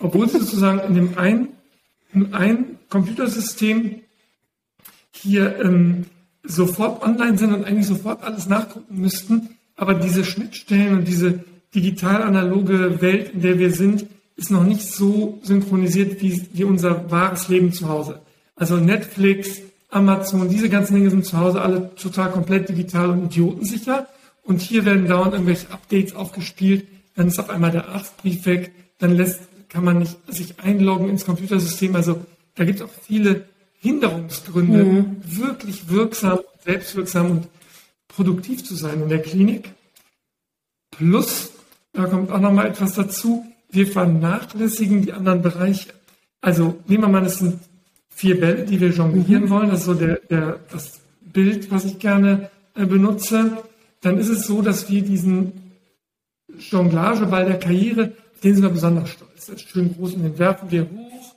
Obwohl Sie sozusagen in dem einen, in einem Computersystem hier ähm, sofort online sind und eigentlich sofort alles nachgucken müssten, aber diese Schnittstellen und diese digital-analoge Welt, in der wir sind, ist noch nicht so synchronisiert wie, wie unser wahres Leben zu Hause. Also Netflix, Amazon, diese ganzen Dinge sind zu Hause alle total komplett digital und idiotensicher. Und hier werden dauernd irgendwelche Updates aufgespielt. Dann ist auf einmal der Arztbrief weg. Dann lässt, kann man nicht sich einloggen ins Computersystem. Also da gibt es auch viele Hinderungsgründe, mhm. wirklich wirksam, selbstwirksam und produktiv zu sein in der Klinik. Plus, da kommt auch noch mal etwas dazu, wir vernachlässigen die anderen Bereiche. Also nehmen wir mal, das sind vier Bälle, die wir jonglieren mhm. wollen. Das ist so der, der, das Bild, was ich gerne äh, benutze. Dann ist es so, dass wir diesen Jonglageball der Karriere, den sind wir besonders stolz. Der ist schön groß und den werfen wir hoch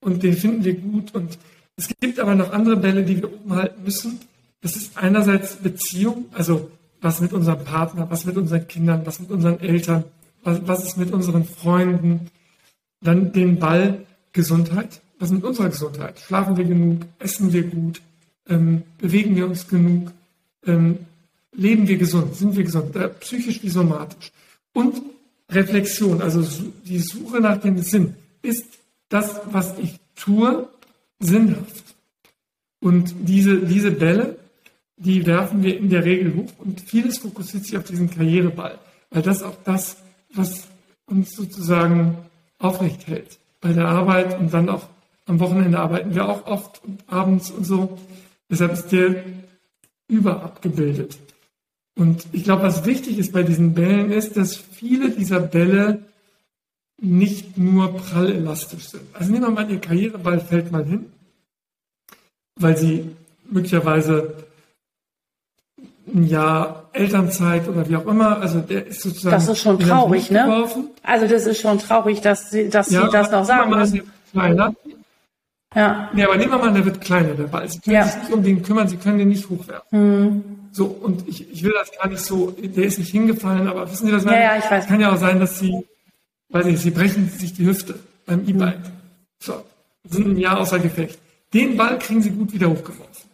und den finden wir gut. Und es gibt aber noch andere Bälle, die wir oben halten müssen. Das ist einerseits Beziehung, also was mit unserem Partner, was mit unseren Kindern, was mit unseren Eltern, was, was ist mit unseren Freunden. Dann den Ball Gesundheit, was mit unserer Gesundheit. Schlafen wir genug, essen wir gut, ähm, bewegen wir uns genug, ähm, leben wir gesund, sind wir gesund, äh, psychisch wie somatisch. Und Reflexion, also die Suche nach dem Sinn. Ist das, was ich tue, sinnhaft? Und diese, diese Bälle, die werfen wir in der Regel hoch und vieles fokussiert sich auf diesen Karriereball, weil das auch das, was uns sozusagen aufrecht hält bei der Arbeit und dann auch am Wochenende arbeiten wir auch oft und abends und so. Deshalb ist der überabgebildet. Und ich glaube, was wichtig ist bei diesen Bällen ist, dass viele dieser Bälle nicht nur prallelastisch sind. Also nehmen wir mal, Ihr Karriereball fällt mal hin, weil Sie möglicherweise ein Jahr Elternzeit oder wie auch immer, also der ist sozusagen. Das ist schon traurig, ne? Also das ist schon traurig, dass Sie, dass ja, Sie das noch sagen müssen. Kleiner. Ja. Nee, aber nehmen wir mal, der wird kleiner, der Ball. Sie können ja. sich nicht um den kümmern, Sie können den nicht hochwerfen. Hm. So, und ich, ich will das gar nicht so, der ist nicht hingefallen, aber wissen Sie, was ja, ja, ich weiß. kann ja auch sein, dass Sie, weiß ich, Sie brechen sich die Hüfte beim E-Bike. So, sind ein Jahr außer Gefecht. Den Ball kriegen Sie gut wieder hochgeworfen.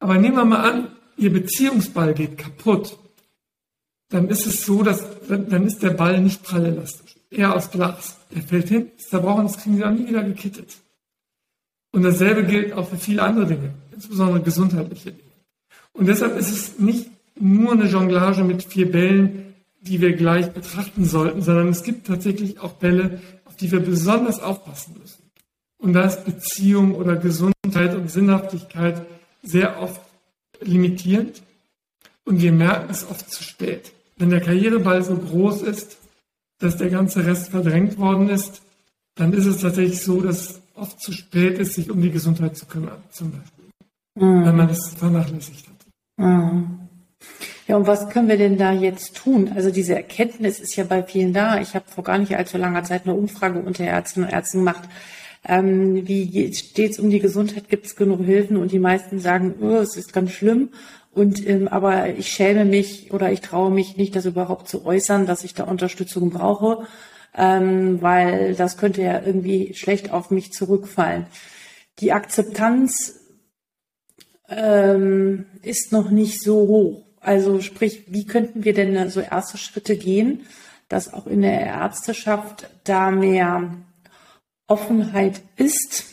Aber nehmen wir mal an, Ihr Beziehungsball geht kaputt, dann ist es so, dass dann ist der Ball nicht prallelastisch, eher aus Glas. Der fällt hin, ist zerbrochen, das kriegen Sie auch nie wieder gekittet. Und dasselbe gilt auch für viele andere Dinge, insbesondere gesundheitliche Dinge. Und deshalb ist es nicht nur eine Jonglage mit vier Bällen, die wir gleich betrachten sollten, sondern es gibt tatsächlich auch Bälle, auf die wir besonders aufpassen müssen. Und da ist Beziehung oder Gesundheit und Sinnhaftigkeit sehr oft limitierend und wir merken es oft zu spät. Wenn der Karriereball so groß ist, dass der ganze Rest verdrängt worden ist, dann ist es tatsächlich so, dass oft zu spät ist, sich um die Gesundheit zu kümmern, zum Beispiel, mhm. wenn man es vernachlässigt hat. Mhm. Ja, und was können wir denn da jetzt tun? Also diese Erkenntnis ist ja bei vielen da. Ich habe vor gar nicht allzu langer Zeit eine Umfrage unter Ärztinnen und Ärzten gemacht. Ähm, wie steht es um die Gesundheit? Gibt es genug Hilfen? Und die meisten sagen, oh, es ist ganz schlimm. Und ähm, aber ich schäme mich oder ich traue mich nicht, das überhaupt zu äußern, dass ich da Unterstützung brauche, ähm, weil das könnte ja irgendwie schlecht auf mich zurückfallen. Die Akzeptanz ähm, ist noch nicht so hoch. Also sprich, wie könnten wir denn so erste Schritte gehen, dass auch in der Ärzteschaft da mehr Offenheit ist,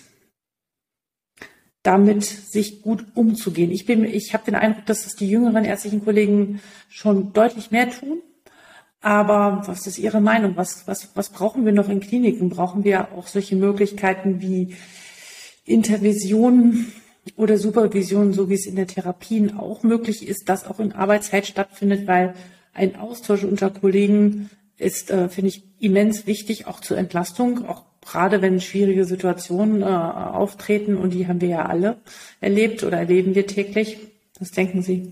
damit sich gut umzugehen. Ich ich habe den Eindruck, dass das die jüngeren ärztlichen Kollegen schon deutlich mehr tun. Aber was ist Ihre Meinung? Was, was, was brauchen wir noch in Kliniken? Brauchen wir auch solche Möglichkeiten wie Intervision oder Supervision, so wie es in der Therapien auch möglich ist, das auch in Arbeitszeit stattfindet, weil ein Austausch unter Kollegen ist, äh, finde ich, immens wichtig, auch zur Entlastung, auch gerade wenn schwierige Situationen äh, auftreten und die haben wir ja alle erlebt oder erleben wir täglich. Was denken Sie?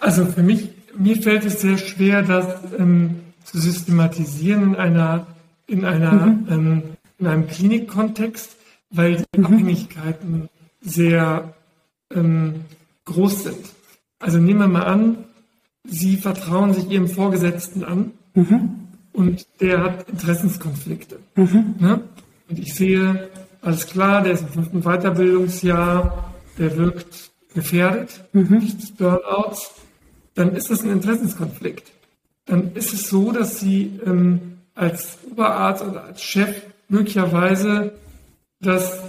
Also für mich, mir fällt es sehr schwer, das ähm, zu systematisieren in einer, in einer, mhm. ähm, in einem Klinikkontext, weil die mhm. Abhängigkeiten sehr ähm, groß sind. Also nehmen wir mal an, Sie vertrauen sich Ihrem Vorgesetzten an mhm. und der hat Interessenskonflikte. Mhm. Ne? Und ich sehe, alles klar, der ist im fünften Weiterbildungsjahr, der wirkt gefährdet, mhm. des Burnouts, dann ist das ein Interessenskonflikt. Dann ist es so, dass Sie ähm, als Oberarzt oder als Chef möglicherweise das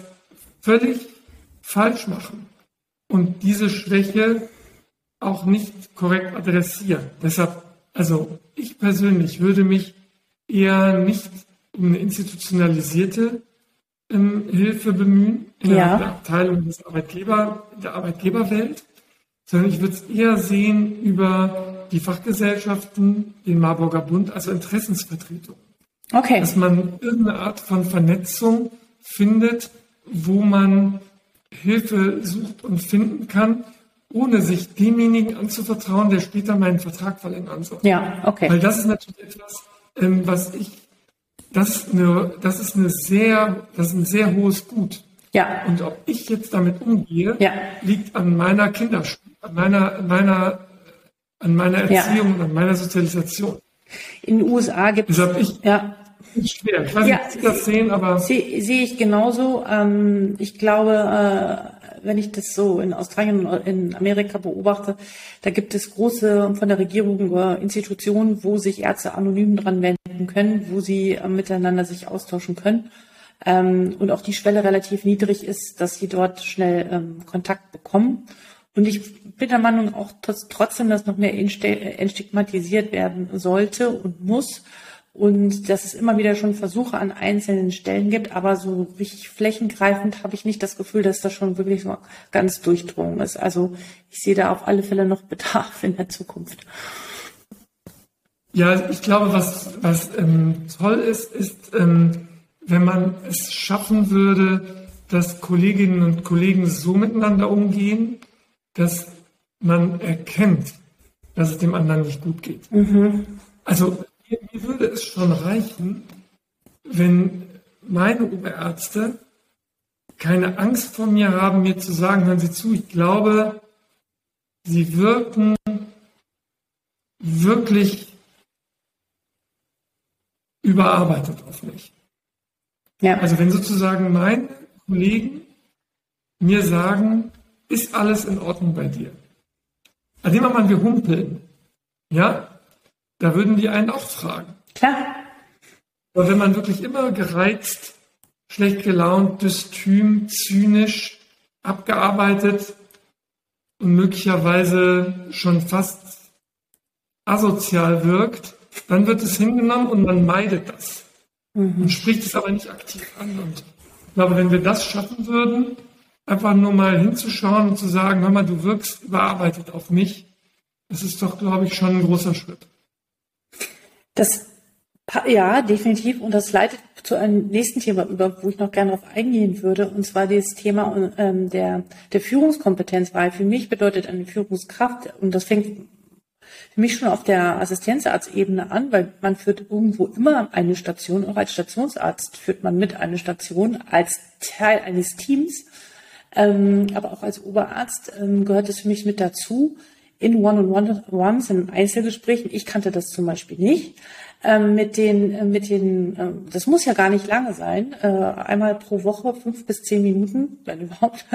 völlig falsch machen und diese Schwäche auch nicht korrekt adressieren. Deshalb, also ich persönlich würde mich eher nicht um eine institutionalisierte ähm, Hilfe bemühen in ja. der Abteilung des Arbeitgeber, der Arbeitgeberwelt, sondern ich würde es eher sehen über die Fachgesellschaften, den Marburger Bund, also Interessensvertretungen. Okay. Dass man irgendeine Art von Vernetzung findet, wo man Hilfe sucht und finden kann, ohne sich demjenigen anzuvertrauen, der später meinen Vertrag verlängern soll. Ja, okay. Weil das ist natürlich etwas, ähm, was ich, das ist, eine, das ist eine sehr, das ist ein sehr hohes Gut. Ja. Und ob ich jetzt damit umgehe, ja. liegt an meiner Kinderschule, an meiner, meiner, an meiner Erziehung ja. und an meiner Sozialisation. In den USA gibt es. Ich, Schwer. Ich weiß ja, nicht, das sehen, aber. Sehe seh ich genauso. Ähm, ich glaube, äh, wenn ich das so in Australien und in Amerika beobachte, da gibt es große von der Regierung äh, Institutionen, wo sich Ärzte anonym dran wenden können, wo sie äh, miteinander sich austauschen können. Ähm, und auch die Schwelle relativ niedrig ist, dass sie dort schnell ähm, Kontakt bekommen. Und ich bin der Meinung auch trotzdem, dass noch mehr entstigmatisiert werden sollte und muss und dass es immer wieder schon Versuche an einzelnen Stellen gibt, aber so richtig flächengreifend habe ich nicht das Gefühl, dass das schon wirklich so ganz durchdrungen ist. Also ich sehe da auf alle Fälle noch Bedarf in der Zukunft. Ja, ich glaube, was, was ähm, toll ist, ist, ähm, wenn man es schaffen würde, dass Kolleginnen und Kollegen so miteinander umgehen, dass man erkennt, dass es dem anderen nicht gut geht. Mhm. Also mir, mir würde es schon reichen, wenn meine Oberärzte keine Angst vor mir haben, mir zu sagen, hören Sie zu, ich glaube, Sie wirken wirklich überarbeitet auf mich. Ja. Also wenn sozusagen meine Kollegen mir sagen, ist alles in Ordnung bei dir? Also nehmen wir mal, wir humpeln. Ja, da würden die einen auch fragen. Klar. Aber wenn man wirklich immer gereizt, schlecht gelaunt, dystym, zynisch, abgearbeitet und möglicherweise schon fast asozial wirkt, dann wird es hingenommen und man meidet das. Mhm. Und spricht es aber nicht aktiv an. Und ich glaube, wenn wir das schaffen würden, einfach nur mal hinzuschauen und zu sagen, hör mal, du wirkst überarbeitet auf mich, das ist doch, glaube ich, schon ein großer Schritt. Das, ja, definitiv. Und das leitet zu einem nächsten Thema über, wo ich noch gerne darauf eingehen würde, und zwar dieses Thema ähm, der, der Führungskompetenz, weil für mich bedeutet eine Führungskraft, und das fängt für mich schon auf der Assistenzarztebene an, weil man führt irgendwo immer eine Station, auch als Stationsarzt führt man mit eine Station als Teil eines Teams, ähm, aber auch als Oberarzt ähm, gehört es für mich mit dazu, in One-on-Ones, in Einzelgesprächen. Ich kannte das zum Beispiel nicht. Ähm, mit den, äh, mit den, äh, das muss ja gar nicht lange sein, äh, einmal pro Woche fünf bis zehn Minuten, wenn überhaupt,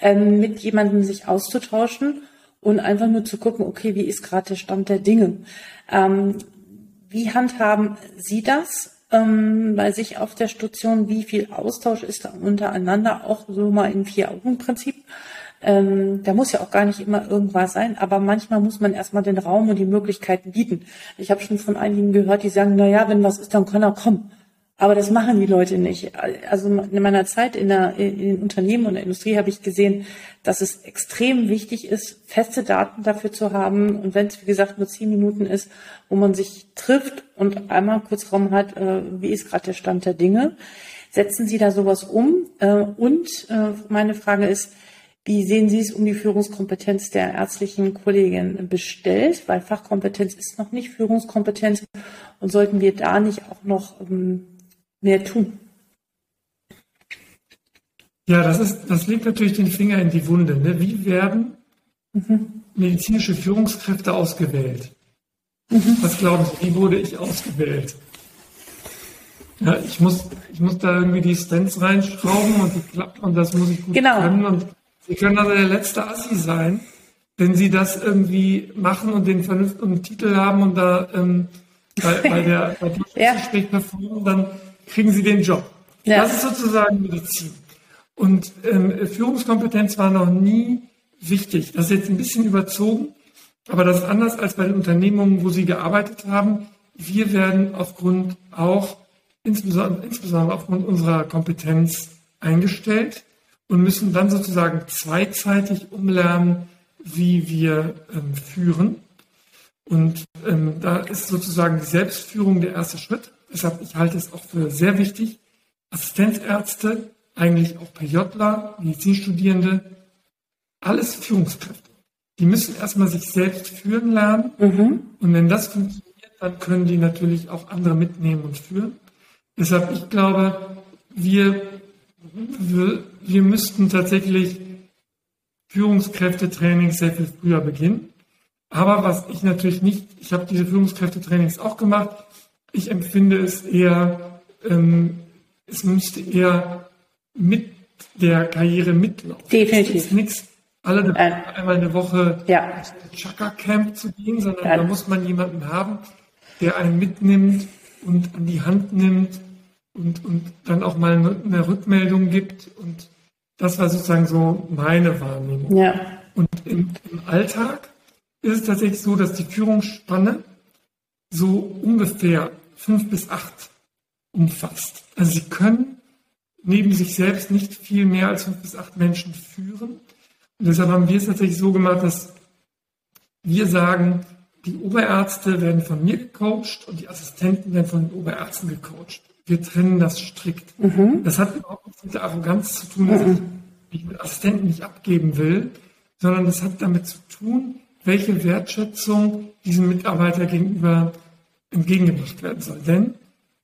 ähm, mit jemandem sich auszutauschen und einfach nur zu gucken, okay, wie ist gerade der Stand der Dinge? Ähm, wie handhaben Sie das? Ähm, bei sich auf der Station, wie viel Austausch ist da untereinander, auch so mal in vier Augen Prinzip? Ähm, da muss ja auch gar nicht immer irgendwas sein, aber manchmal muss man erstmal den Raum und die Möglichkeiten bieten. Ich habe schon von einigen gehört, die sagen, na ja, wenn was ist, dann kann er kommen. Aber das machen die Leute nicht. Also in meiner Zeit in, der, in den Unternehmen und der Industrie habe ich gesehen, dass es extrem wichtig ist, feste Daten dafür zu haben. Und wenn es, wie gesagt, nur zehn Minuten ist, wo man sich trifft und einmal kurz Raum hat, äh, wie ist gerade der Stand der Dinge. Setzen Sie da sowas um? Äh, und äh, meine Frage ist, wie sehen Sie es um die Führungskompetenz der ärztlichen Kollegin bestellt? Weil Fachkompetenz ist noch nicht Führungskompetenz und sollten wir da nicht auch noch ähm, mehr tun. Ja, das ist, das legt natürlich den Finger in die Wunde. Ne? Wie werden mhm. medizinische Führungskräfte ausgewählt? Mhm. Was glauben Sie, wie wurde ich ausgewählt? Ja, ich muss, ich muss da irgendwie die Stents reinschrauben und die klappt und das muss ich gut genau. können. Und Sie können also der letzte Assi sein, wenn Sie das irgendwie machen und den vernünftigen Titel haben und da ähm, bei, bei der bei ja. Performen, dann kriegen sie den Job. Ja. Das ist sozusagen Medizin. Und ähm, Führungskompetenz war noch nie wichtig. Das ist jetzt ein bisschen überzogen, aber das ist anders als bei den Unternehmungen, wo Sie gearbeitet haben. Wir werden aufgrund auch, insbesondere, insbesondere aufgrund unserer Kompetenz eingestellt und müssen dann sozusagen zweizeitig umlernen, wie wir ähm, führen. Und ähm, da ist sozusagen die Selbstführung der erste Schritt. Deshalb, ich halte es auch für sehr wichtig, Assistenzärzte, eigentlich auch PJler, Medizinstudierende, alles Führungskräfte. Die müssen erstmal sich selbst führen lernen. Mhm. Und wenn das funktioniert, dann können die natürlich auch andere mitnehmen und führen. Deshalb, ich glaube, wir, wir, wir müssten tatsächlich Führungskräftetraining sehr viel früher beginnen. Aber was ich natürlich nicht, ich habe diese Führungskräftetrainings auch gemacht, ich empfinde es eher, ähm, es müsste eher mit der Karriere mitlaufen. Definitiv. Es ist nichts, alle eine, einmal eine Woche ja. Chaka Camp zu gehen, sondern Nein. da muss man jemanden haben, der einen mitnimmt und an die Hand nimmt und, und dann auch mal eine, eine Rückmeldung gibt. Und das war sozusagen so meine Wahrnehmung. Ja. Und im, im Alltag ist es tatsächlich so, dass die Führungsspanne so ungefähr fünf bis acht umfasst. Also sie können neben sich selbst nicht viel mehr als fünf bis acht Menschen führen. Und deshalb haben wir es tatsächlich so gemacht, dass wir sagen, die Oberärzte werden von mir gecoacht und die Assistenten werden von den Oberärzten gecoacht. Wir trennen das strikt. Mhm. Das hat überhaupt nichts mit der Arroganz zu tun, dass mhm. ich mit Assistenten nicht abgeben will, sondern das hat damit zu tun, welche Wertschätzung diesem Mitarbeiter gegenüber entgegengebracht werden soll. Denn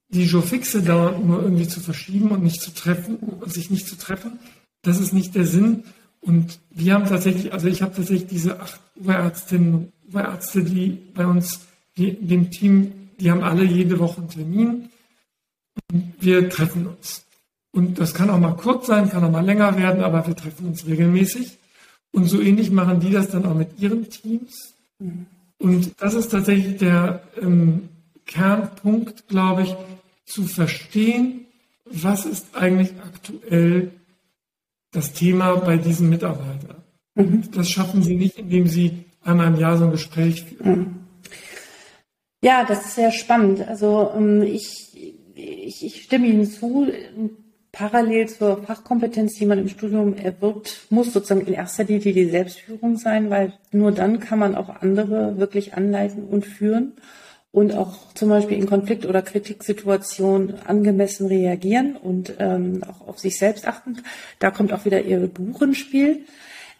die Joe-Fixe dauernd nur irgendwie zu verschieben und nicht zu treffen und sich nicht zu treffen, das ist nicht der Sinn. Und wir haben tatsächlich, also ich habe tatsächlich diese acht Oberärztinnen und Oberärzte, die bei uns, die, dem Team, die haben alle jede Woche einen Termin. Wir treffen uns. Und das kann auch mal kurz sein, kann auch mal länger werden, aber wir treffen uns regelmäßig. Und so ähnlich machen die das dann auch mit ihren Teams. Und das ist tatsächlich der ähm, Kernpunkt, glaube ich, zu verstehen, was ist eigentlich aktuell das Thema bei diesem Mitarbeiter. Mhm. Das schaffen sie nicht, indem sie einmal im Jahr so ein Gespräch führen. Mhm. Ja, das ist sehr spannend. Also ähm, ich, ich, ich stimme Ihnen zu parallel zur Fachkompetenz, die man im Studium erwirbt, muss sozusagen in erster Linie die Selbstführung sein, weil nur dann kann man auch andere wirklich anleiten und führen und auch zum Beispiel in Konflikt- oder Kritiksituationen angemessen reagieren und ähm, auch auf sich selbst achten. Da kommt auch wieder Ihr Buch ins Spiel.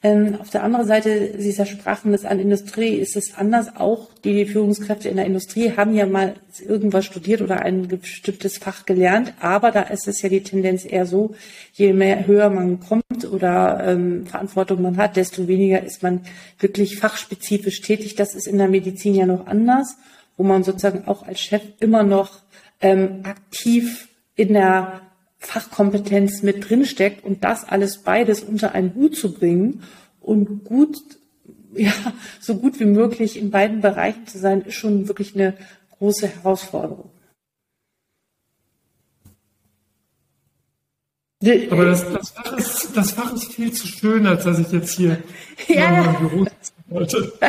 Ähm, auf der anderen Seite, Sie sprachen das an Industrie, ist es anders. Auch die Führungskräfte in der Industrie haben ja mal irgendwas studiert oder ein bestimmtes Fach gelernt, aber da ist es ja die Tendenz eher so, je mehr höher man kommt oder ähm, Verantwortung man hat, desto weniger ist man wirklich fachspezifisch tätig. Das ist in der Medizin ja noch anders, wo man sozusagen auch als Chef immer noch ähm, aktiv in der Fachkompetenz mit drinsteckt und das alles beides unter einen Hut zu bringen und gut, ja, so gut wie möglich in beiden Bereichen zu sein, ist schon wirklich eine große Herausforderung. Aber das, das, Fach ist, das Fach ist viel zu schön, als dass ich jetzt hier ja. in meinem Büro wollte.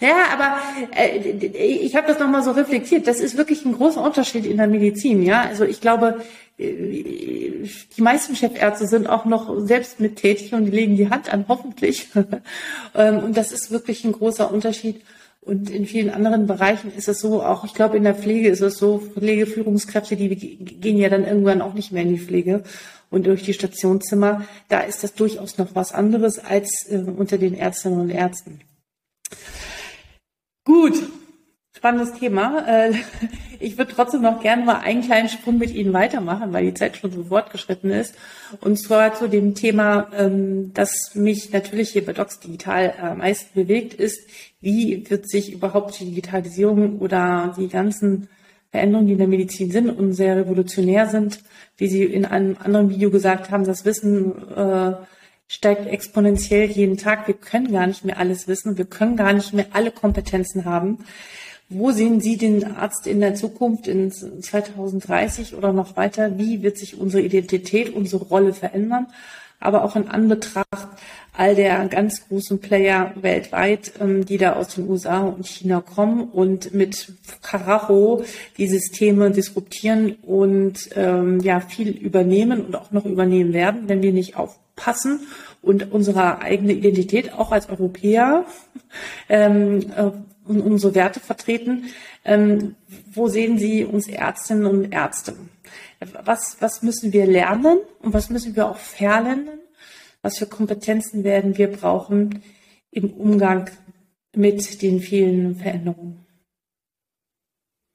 Ja, aber äh, ich habe das nochmal so reflektiert. Das ist wirklich ein großer Unterschied in der Medizin. Ja, also ich glaube, äh, die meisten Chefärzte sind auch noch selbst mit tätig und die legen die Hand an, hoffentlich. Ähm, und das ist wirklich ein großer Unterschied. Und in vielen anderen Bereichen ist es so, auch ich glaube in der Pflege ist es so, Pflegeführungskräfte, die gehen ja dann irgendwann auch nicht mehr in die Pflege und durch die Stationszimmer. Da ist das durchaus noch was anderes als äh, unter den Ärztinnen und Ärzten. Gut, spannendes Thema. Äh, ich würde trotzdem noch gerne mal einen kleinen Sprung mit Ihnen weitermachen, weil die Zeit schon so fortgeschritten ist. Und zwar zu dem Thema, ähm, das mich natürlich hier bei Docs Digital am meisten bewegt, ist, wie wird sich überhaupt die Digitalisierung oder die ganzen Veränderungen, die in der Medizin sind und sehr revolutionär sind, wie Sie in einem anderen Video gesagt haben, das Wissen äh, steigt exponentiell jeden Tag. Wir können gar nicht mehr alles wissen. Wir können gar nicht mehr alle Kompetenzen haben. Wo sehen Sie den Arzt in der Zukunft, in 2030 oder noch weiter? Wie wird sich unsere Identität, unsere Rolle verändern? Aber auch in Anbetracht all der ganz großen Player weltweit, ähm, die da aus den USA und China kommen und mit Karacho die Systeme disruptieren und ähm, ja viel übernehmen und auch noch übernehmen werden, wenn wir nicht aufpassen und unsere eigene Identität auch als Europäer ähm, äh, und unsere Werte vertreten. Ähm, wo sehen Sie uns Ärztinnen und Ärzte? Was, was müssen wir lernen und was müssen wir auch verlernen? Was für Kompetenzen werden wir brauchen im Umgang mit den vielen Veränderungen?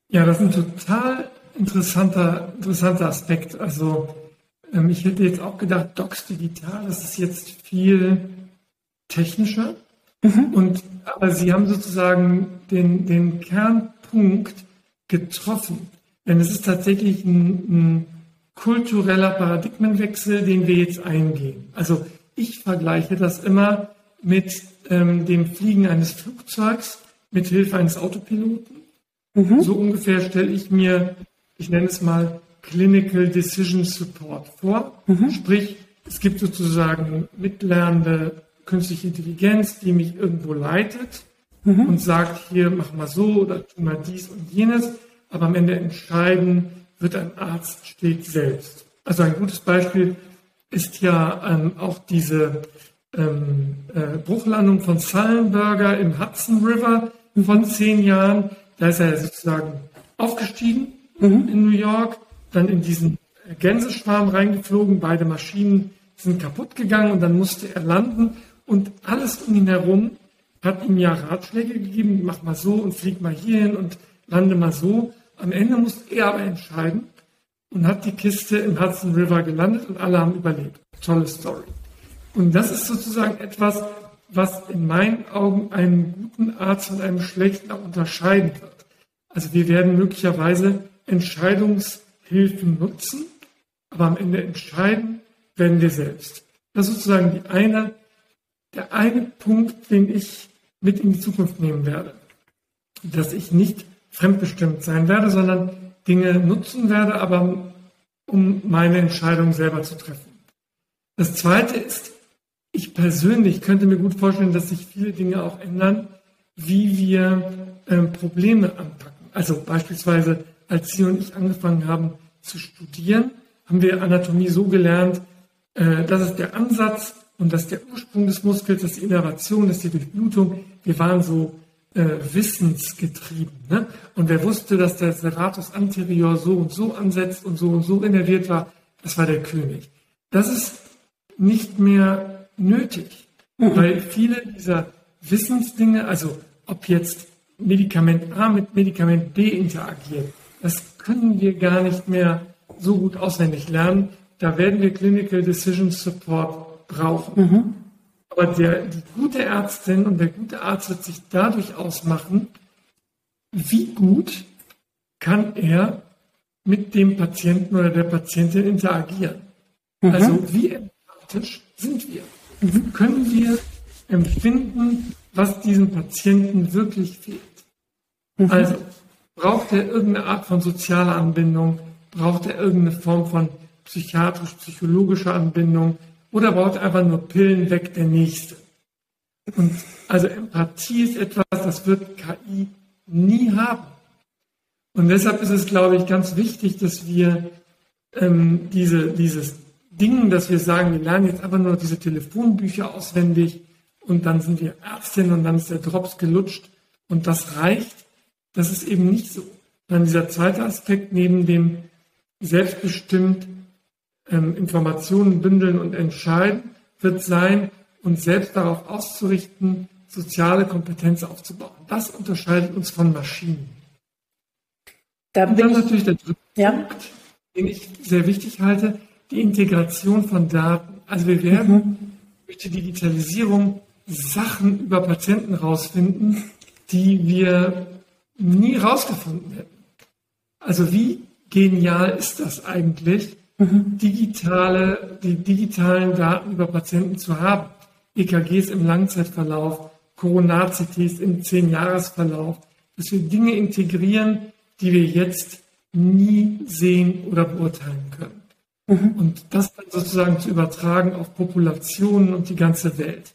Ja, das ist ein total interessanter, interessanter Aspekt. Also ähm, ich hätte jetzt auch gedacht, Docs Digital, das ist jetzt viel technischer. Mhm. Und, aber Sie haben sozusagen den, den Kernpunkt getroffen. Denn es ist tatsächlich ein, ein kultureller Paradigmenwechsel, den wir jetzt eingehen. Also ich vergleiche das immer mit ähm, dem Fliegen eines Flugzeugs mit Hilfe eines Autopiloten. Mhm. So ungefähr stelle ich mir, ich nenne es mal Clinical Decision Support vor. Mhm. Sprich, es gibt sozusagen mitlernende künstliche Intelligenz, die mich irgendwo leitet mhm. und sagt, hier mach mal so oder tu mal dies und jenes. Aber am Ende entscheiden wird ein Arzt stets selbst. Also ein gutes Beispiel ist ja ähm, auch diese ähm, äh, Bruchlandung von Sullenberger im Hudson River von zehn Jahren. Da ist er sozusagen aufgestiegen mhm. in New York, dann in diesen Gänseschwarm reingeflogen, beide Maschinen sind kaputt gegangen und dann musste er landen und alles um ihn herum hat ihm ja Ratschläge gegeben, mach mal so und flieg mal hierhin und lande mal so. Am Ende musste er aber entscheiden und hat die Kiste im Hudson River gelandet und alle haben überlebt. Tolle Story. Und das ist sozusagen etwas, was in meinen Augen einen guten Arzt von einem schlechten auch unterscheiden wird. Also wir werden möglicherweise Entscheidungshilfen nutzen, aber am Ende entscheiden werden wir selbst. Das ist sozusagen die eine, der eine Punkt, den ich mit in die Zukunft nehmen werde. Dass ich nicht fremdbestimmt sein werde, sondern Dinge nutzen werde, aber um meine Entscheidung selber zu treffen. Das Zweite ist, ich persönlich könnte mir gut vorstellen, dass sich viele Dinge auch ändern, wie wir ähm, Probleme anpacken. Also beispielsweise, als Sie und ich angefangen haben zu studieren, haben wir Anatomie so gelernt, äh, das ist der Ansatz und das ist der Ursprung des Muskels, das ist die Innervation, das ist die Durchblutung. Wir waren so äh, wissensgetrieben. Ne? Und wer wusste, dass der Serratus anterior so und so ansetzt und so und so innerviert war, das war der König. Das ist nicht mehr nötig, mhm. weil viele dieser Wissensdinge, also ob jetzt Medikament A mit Medikament B interagiert, das können wir gar nicht mehr so gut auswendig lernen. Da werden wir Clinical Decision Support brauchen. Mhm. Aber der, die gute Ärztin und der gute Arzt wird sich dadurch ausmachen, wie gut kann er mit dem Patienten oder der Patientin interagieren. Mhm. Also wie empathisch sind wir? Mhm. Können wir empfinden, was diesem Patienten wirklich fehlt? Mhm. Also braucht er irgendeine Art von sozialer Anbindung? Braucht er irgendeine Form von psychiatrisch-psychologischer Anbindung? Oder braucht er einfach nur Pillen weg der Nächste? Und also Empathie ist etwas, das wird KI nie haben. Und deshalb ist es, glaube ich, ganz wichtig, dass wir ähm, diese, dieses Ding, dass wir sagen, wir lernen jetzt einfach nur diese Telefonbücher auswendig und dann sind wir Ärztin und dann ist der Drops gelutscht und das reicht. Das ist eben nicht so. Dann dieser zweite Aspekt neben dem selbstbestimmt ähm, Informationen bündeln und entscheiden, wird sein, uns selbst darauf auszurichten, soziale Kompetenz aufzubauen. Das unterscheidet uns von Maschinen. Da und dann natürlich der dritte ja. Punkt, den ich sehr wichtig halte, die Integration von Daten. Also wir werden mhm. durch die Digitalisierung Sachen über Patienten rausfinden, die wir nie rausgefunden hätten. Also wie genial ist das eigentlich, mhm. digitale, die digitalen Daten über Patienten zu haben? EKGs im Langzeitverlauf, Coronarcities im Zehn-Jahres-Verlauf, dass wir Dinge integrieren, die wir jetzt nie sehen oder beurteilen können. Mhm. Und das dann sozusagen zu übertragen auf Populationen und die ganze Welt.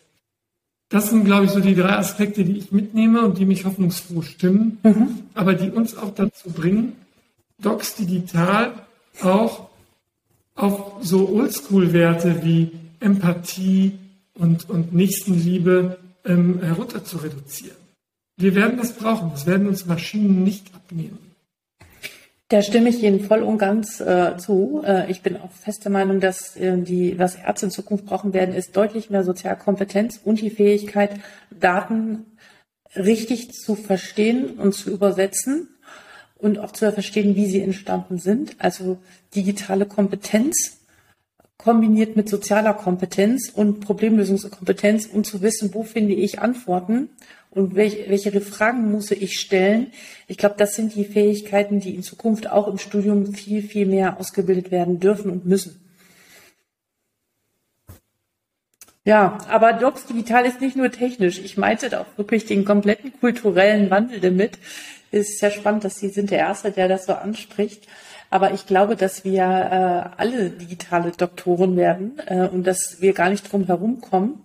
Das sind, glaube ich, so die drei Aspekte, die ich mitnehme und die mich hoffnungsfroh stimmen, mhm. aber die uns auch dazu bringen, Docs digital auch auf so Oldschool-Werte wie Empathie und, und Nächstenliebe ähm, herunter zu reduzieren. Wir werden das brauchen. Das werden uns Maschinen nicht abnehmen. Da stimme ich Ihnen voll und ganz äh, zu. Äh, ich bin auch feste Meinung, dass äh, die, was Ärzte in Zukunft brauchen werden, ist deutlich mehr Sozialkompetenz und die Fähigkeit, Daten richtig zu verstehen und zu übersetzen und auch zu verstehen, wie sie entstanden sind. Also digitale Kompetenz kombiniert mit sozialer Kompetenz und Problemlösungskompetenz, um zu wissen, wo finde ich Antworten und welche, welche Fragen muss ich stellen. Ich glaube, das sind die Fähigkeiten, die in Zukunft auch im Studium viel, viel mehr ausgebildet werden dürfen und müssen. Ja, aber Docs Digital ist nicht nur technisch. Ich meinte auch wirklich den kompletten kulturellen Wandel damit. Es ist ja spannend, dass Sie sind der Erste, der das so anspricht. Aber ich glaube, dass wir äh, alle digitale Doktoren werden äh, und dass wir gar nicht drum herum kommen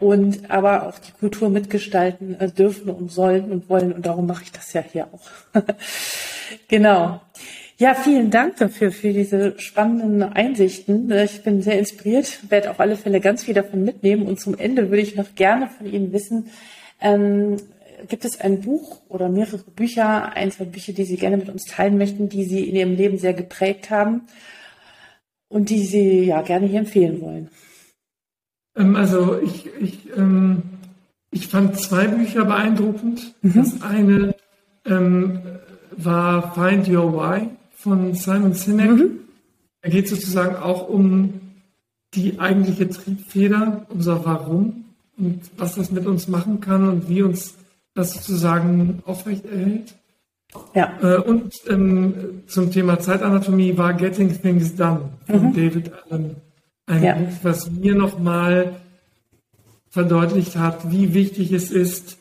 und aber auch die Kultur mitgestalten äh, dürfen und sollen und wollen. Und darum mache ich das ja hier auch. genau. Ja, vielen Dank dafür, für diese spannenden Einsichten. Ich bin sehr inspiriert, werde auf alle Fälle ganz viel davon mitnehmen. Und zum Ende würde ich noch gerne von Ihnen wissen, ähm, gibt es ein Buch oder mehrere Bücher, ein, zwei Bücher, die Sie gerne mit uns teilen möchten, die Sie in Ihrem Leben sehr geprägt haben und die Sie ja gerne hier empfehlen wollen? Ähm, also ich, ich, ähm, ich fand zwei Bücher beeindruckend. Mhm. Das eine ähm, war Find Your Why von Simon Sinek. Mhm. Da geht sozusagen auch um die eigentliche Triebfeder, unser Warum und was das mit uns machen kann und wie uns das sozusagen aufrechterhält. Ja. Äh, und ähm, zum Thema Zeitanatomie war Getting Things Done von mhm. David Allen. Ein ja. Buch, was mir nochmal verdeutlicht hat, wie wichtig es ist,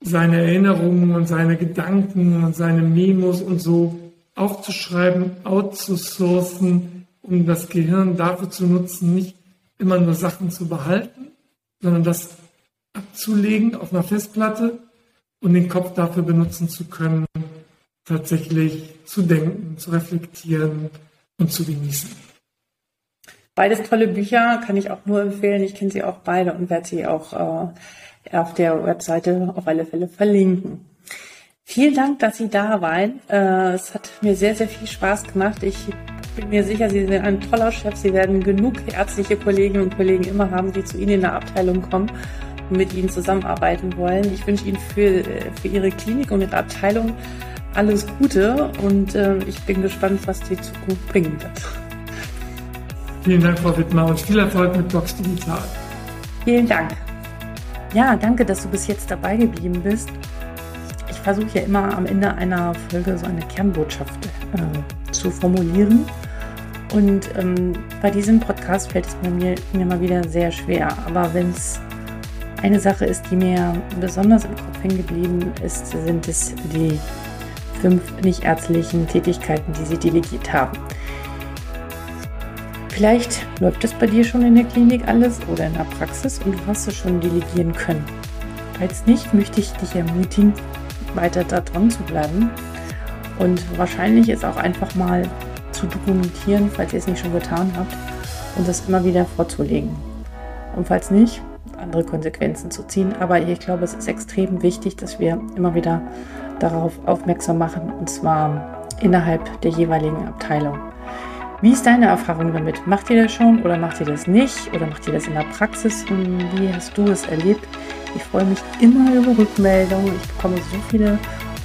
seine Erinnerungen und seine Gedanken und seine Memos und so aufzuschreiben, outzusourcen, um das Gehirn dafür zu nutzen, nicht immer nur Sachen zu behalten, sondern das abzulegen auf einer Festplatte und den Kopf dafür benutzen zu können, tatsächlich zu denken, zu reflektieren und zu genießen. Beides tolle Bücher, kann ich auch nur empfehlen. Ich kenne sie auch beide und werde sie auch äh, auf der Webseite auf alle Fälle verlinken. Vielen Dank, dass Sie da waren. Äh, es hat mir sehr, sehr viel Spaß gemacht. Ich bin mir sicher, Sie sind ein toller Chef. Sie werden genug ärztliche Kolleginnen und Kollegen immer haben, die zu Ihnen in der Abteilung kommen und mit Ihnen zusammenarbeiten wollen. Ich wünsche Ihnen für, für Ihre Klinik und Ihre Abteilung alles Gute und äh, ich bin gespannt, was die Zukunft bringen wird. Vielen Dank, Frau Wittmer, und viel Erfolg mit Box Digital. Vielen Dank. Ja, danke, dass du bis jetzt dabei geblieben bist. Ich versuche ja immer am Ende einer Folge so eine Kernbotschaft äh, zu formulieren. Und ähm, bei diesem Podcast fällt es mir, mir mal wieder sehr schwer. Aber wenn es eine Sache ist, die mir besonders im Kopf hängen geblieben ist, sind es die fünf nicht ärztlichen Tätigkeiten, die sie delegiert haben. Vielleicht läuft es bei dir schon in der Klinik alles oder in der Praxis und du hast es schon delegieren können. Falls nicht, möchte ich dich ermutigen, weiter da dran zu bleiben und wahrscheinlich ist auch einfach mal zu dokumentieren, falls ihr es nicht schon getan habt und das immer wieder vorzulegen. Und falls nicht, andere Konsequenzen zu ziehen. Aber ich glaube, es ist extrem wichtig, dass wir immer wieder darauf aufmerksam machen und zwar innerhalb der jeweiligen Abteilung. Wie ist deine Erfahrung damit? Macht ihr das schon oder macht ihr das nicht? Oder macht ihr das in der Praxis? Wie hast du es erlebt? Ich freue mich immer über Rückmeldungen. Ich bekomme so viele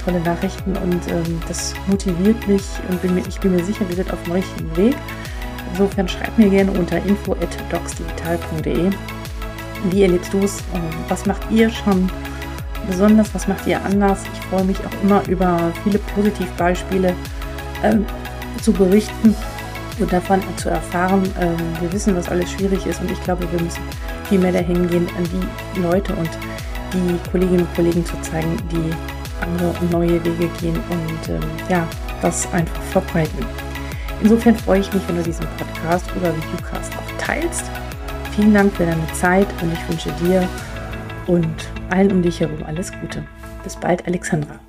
tolle Nachrichten und ähm, das motiviert mich und bin mir, ich bin mir sicher, wir sind auf dem richtigen Weg. Insofern schreibt mir gerne unter info.docsdigital.de. Wie erlebst du es? Ähm, was macht ihr schon besonders? Was macht ihr anders? Ich freue mich auch immer über viele Positivbeispiele ähm, zu berichten und davon zu erfahren. Ähm, wir wissen, was alles schwierig ist und ich glaube, wir müssen viel mehr dahin gehen, an die Leute und die Kolleginnen und Kollegen zu zeigen, die andere und neue Wege gehen und ähm, ja, das einfach verbreiten. Insofern freue ich mich, wenn du diesen Podcast oder Videocast auch teilst. Vielen Dank für deine Zeit und ich wünsche dir und allen um dich herum alles Gute. Bis bald, Alexandra.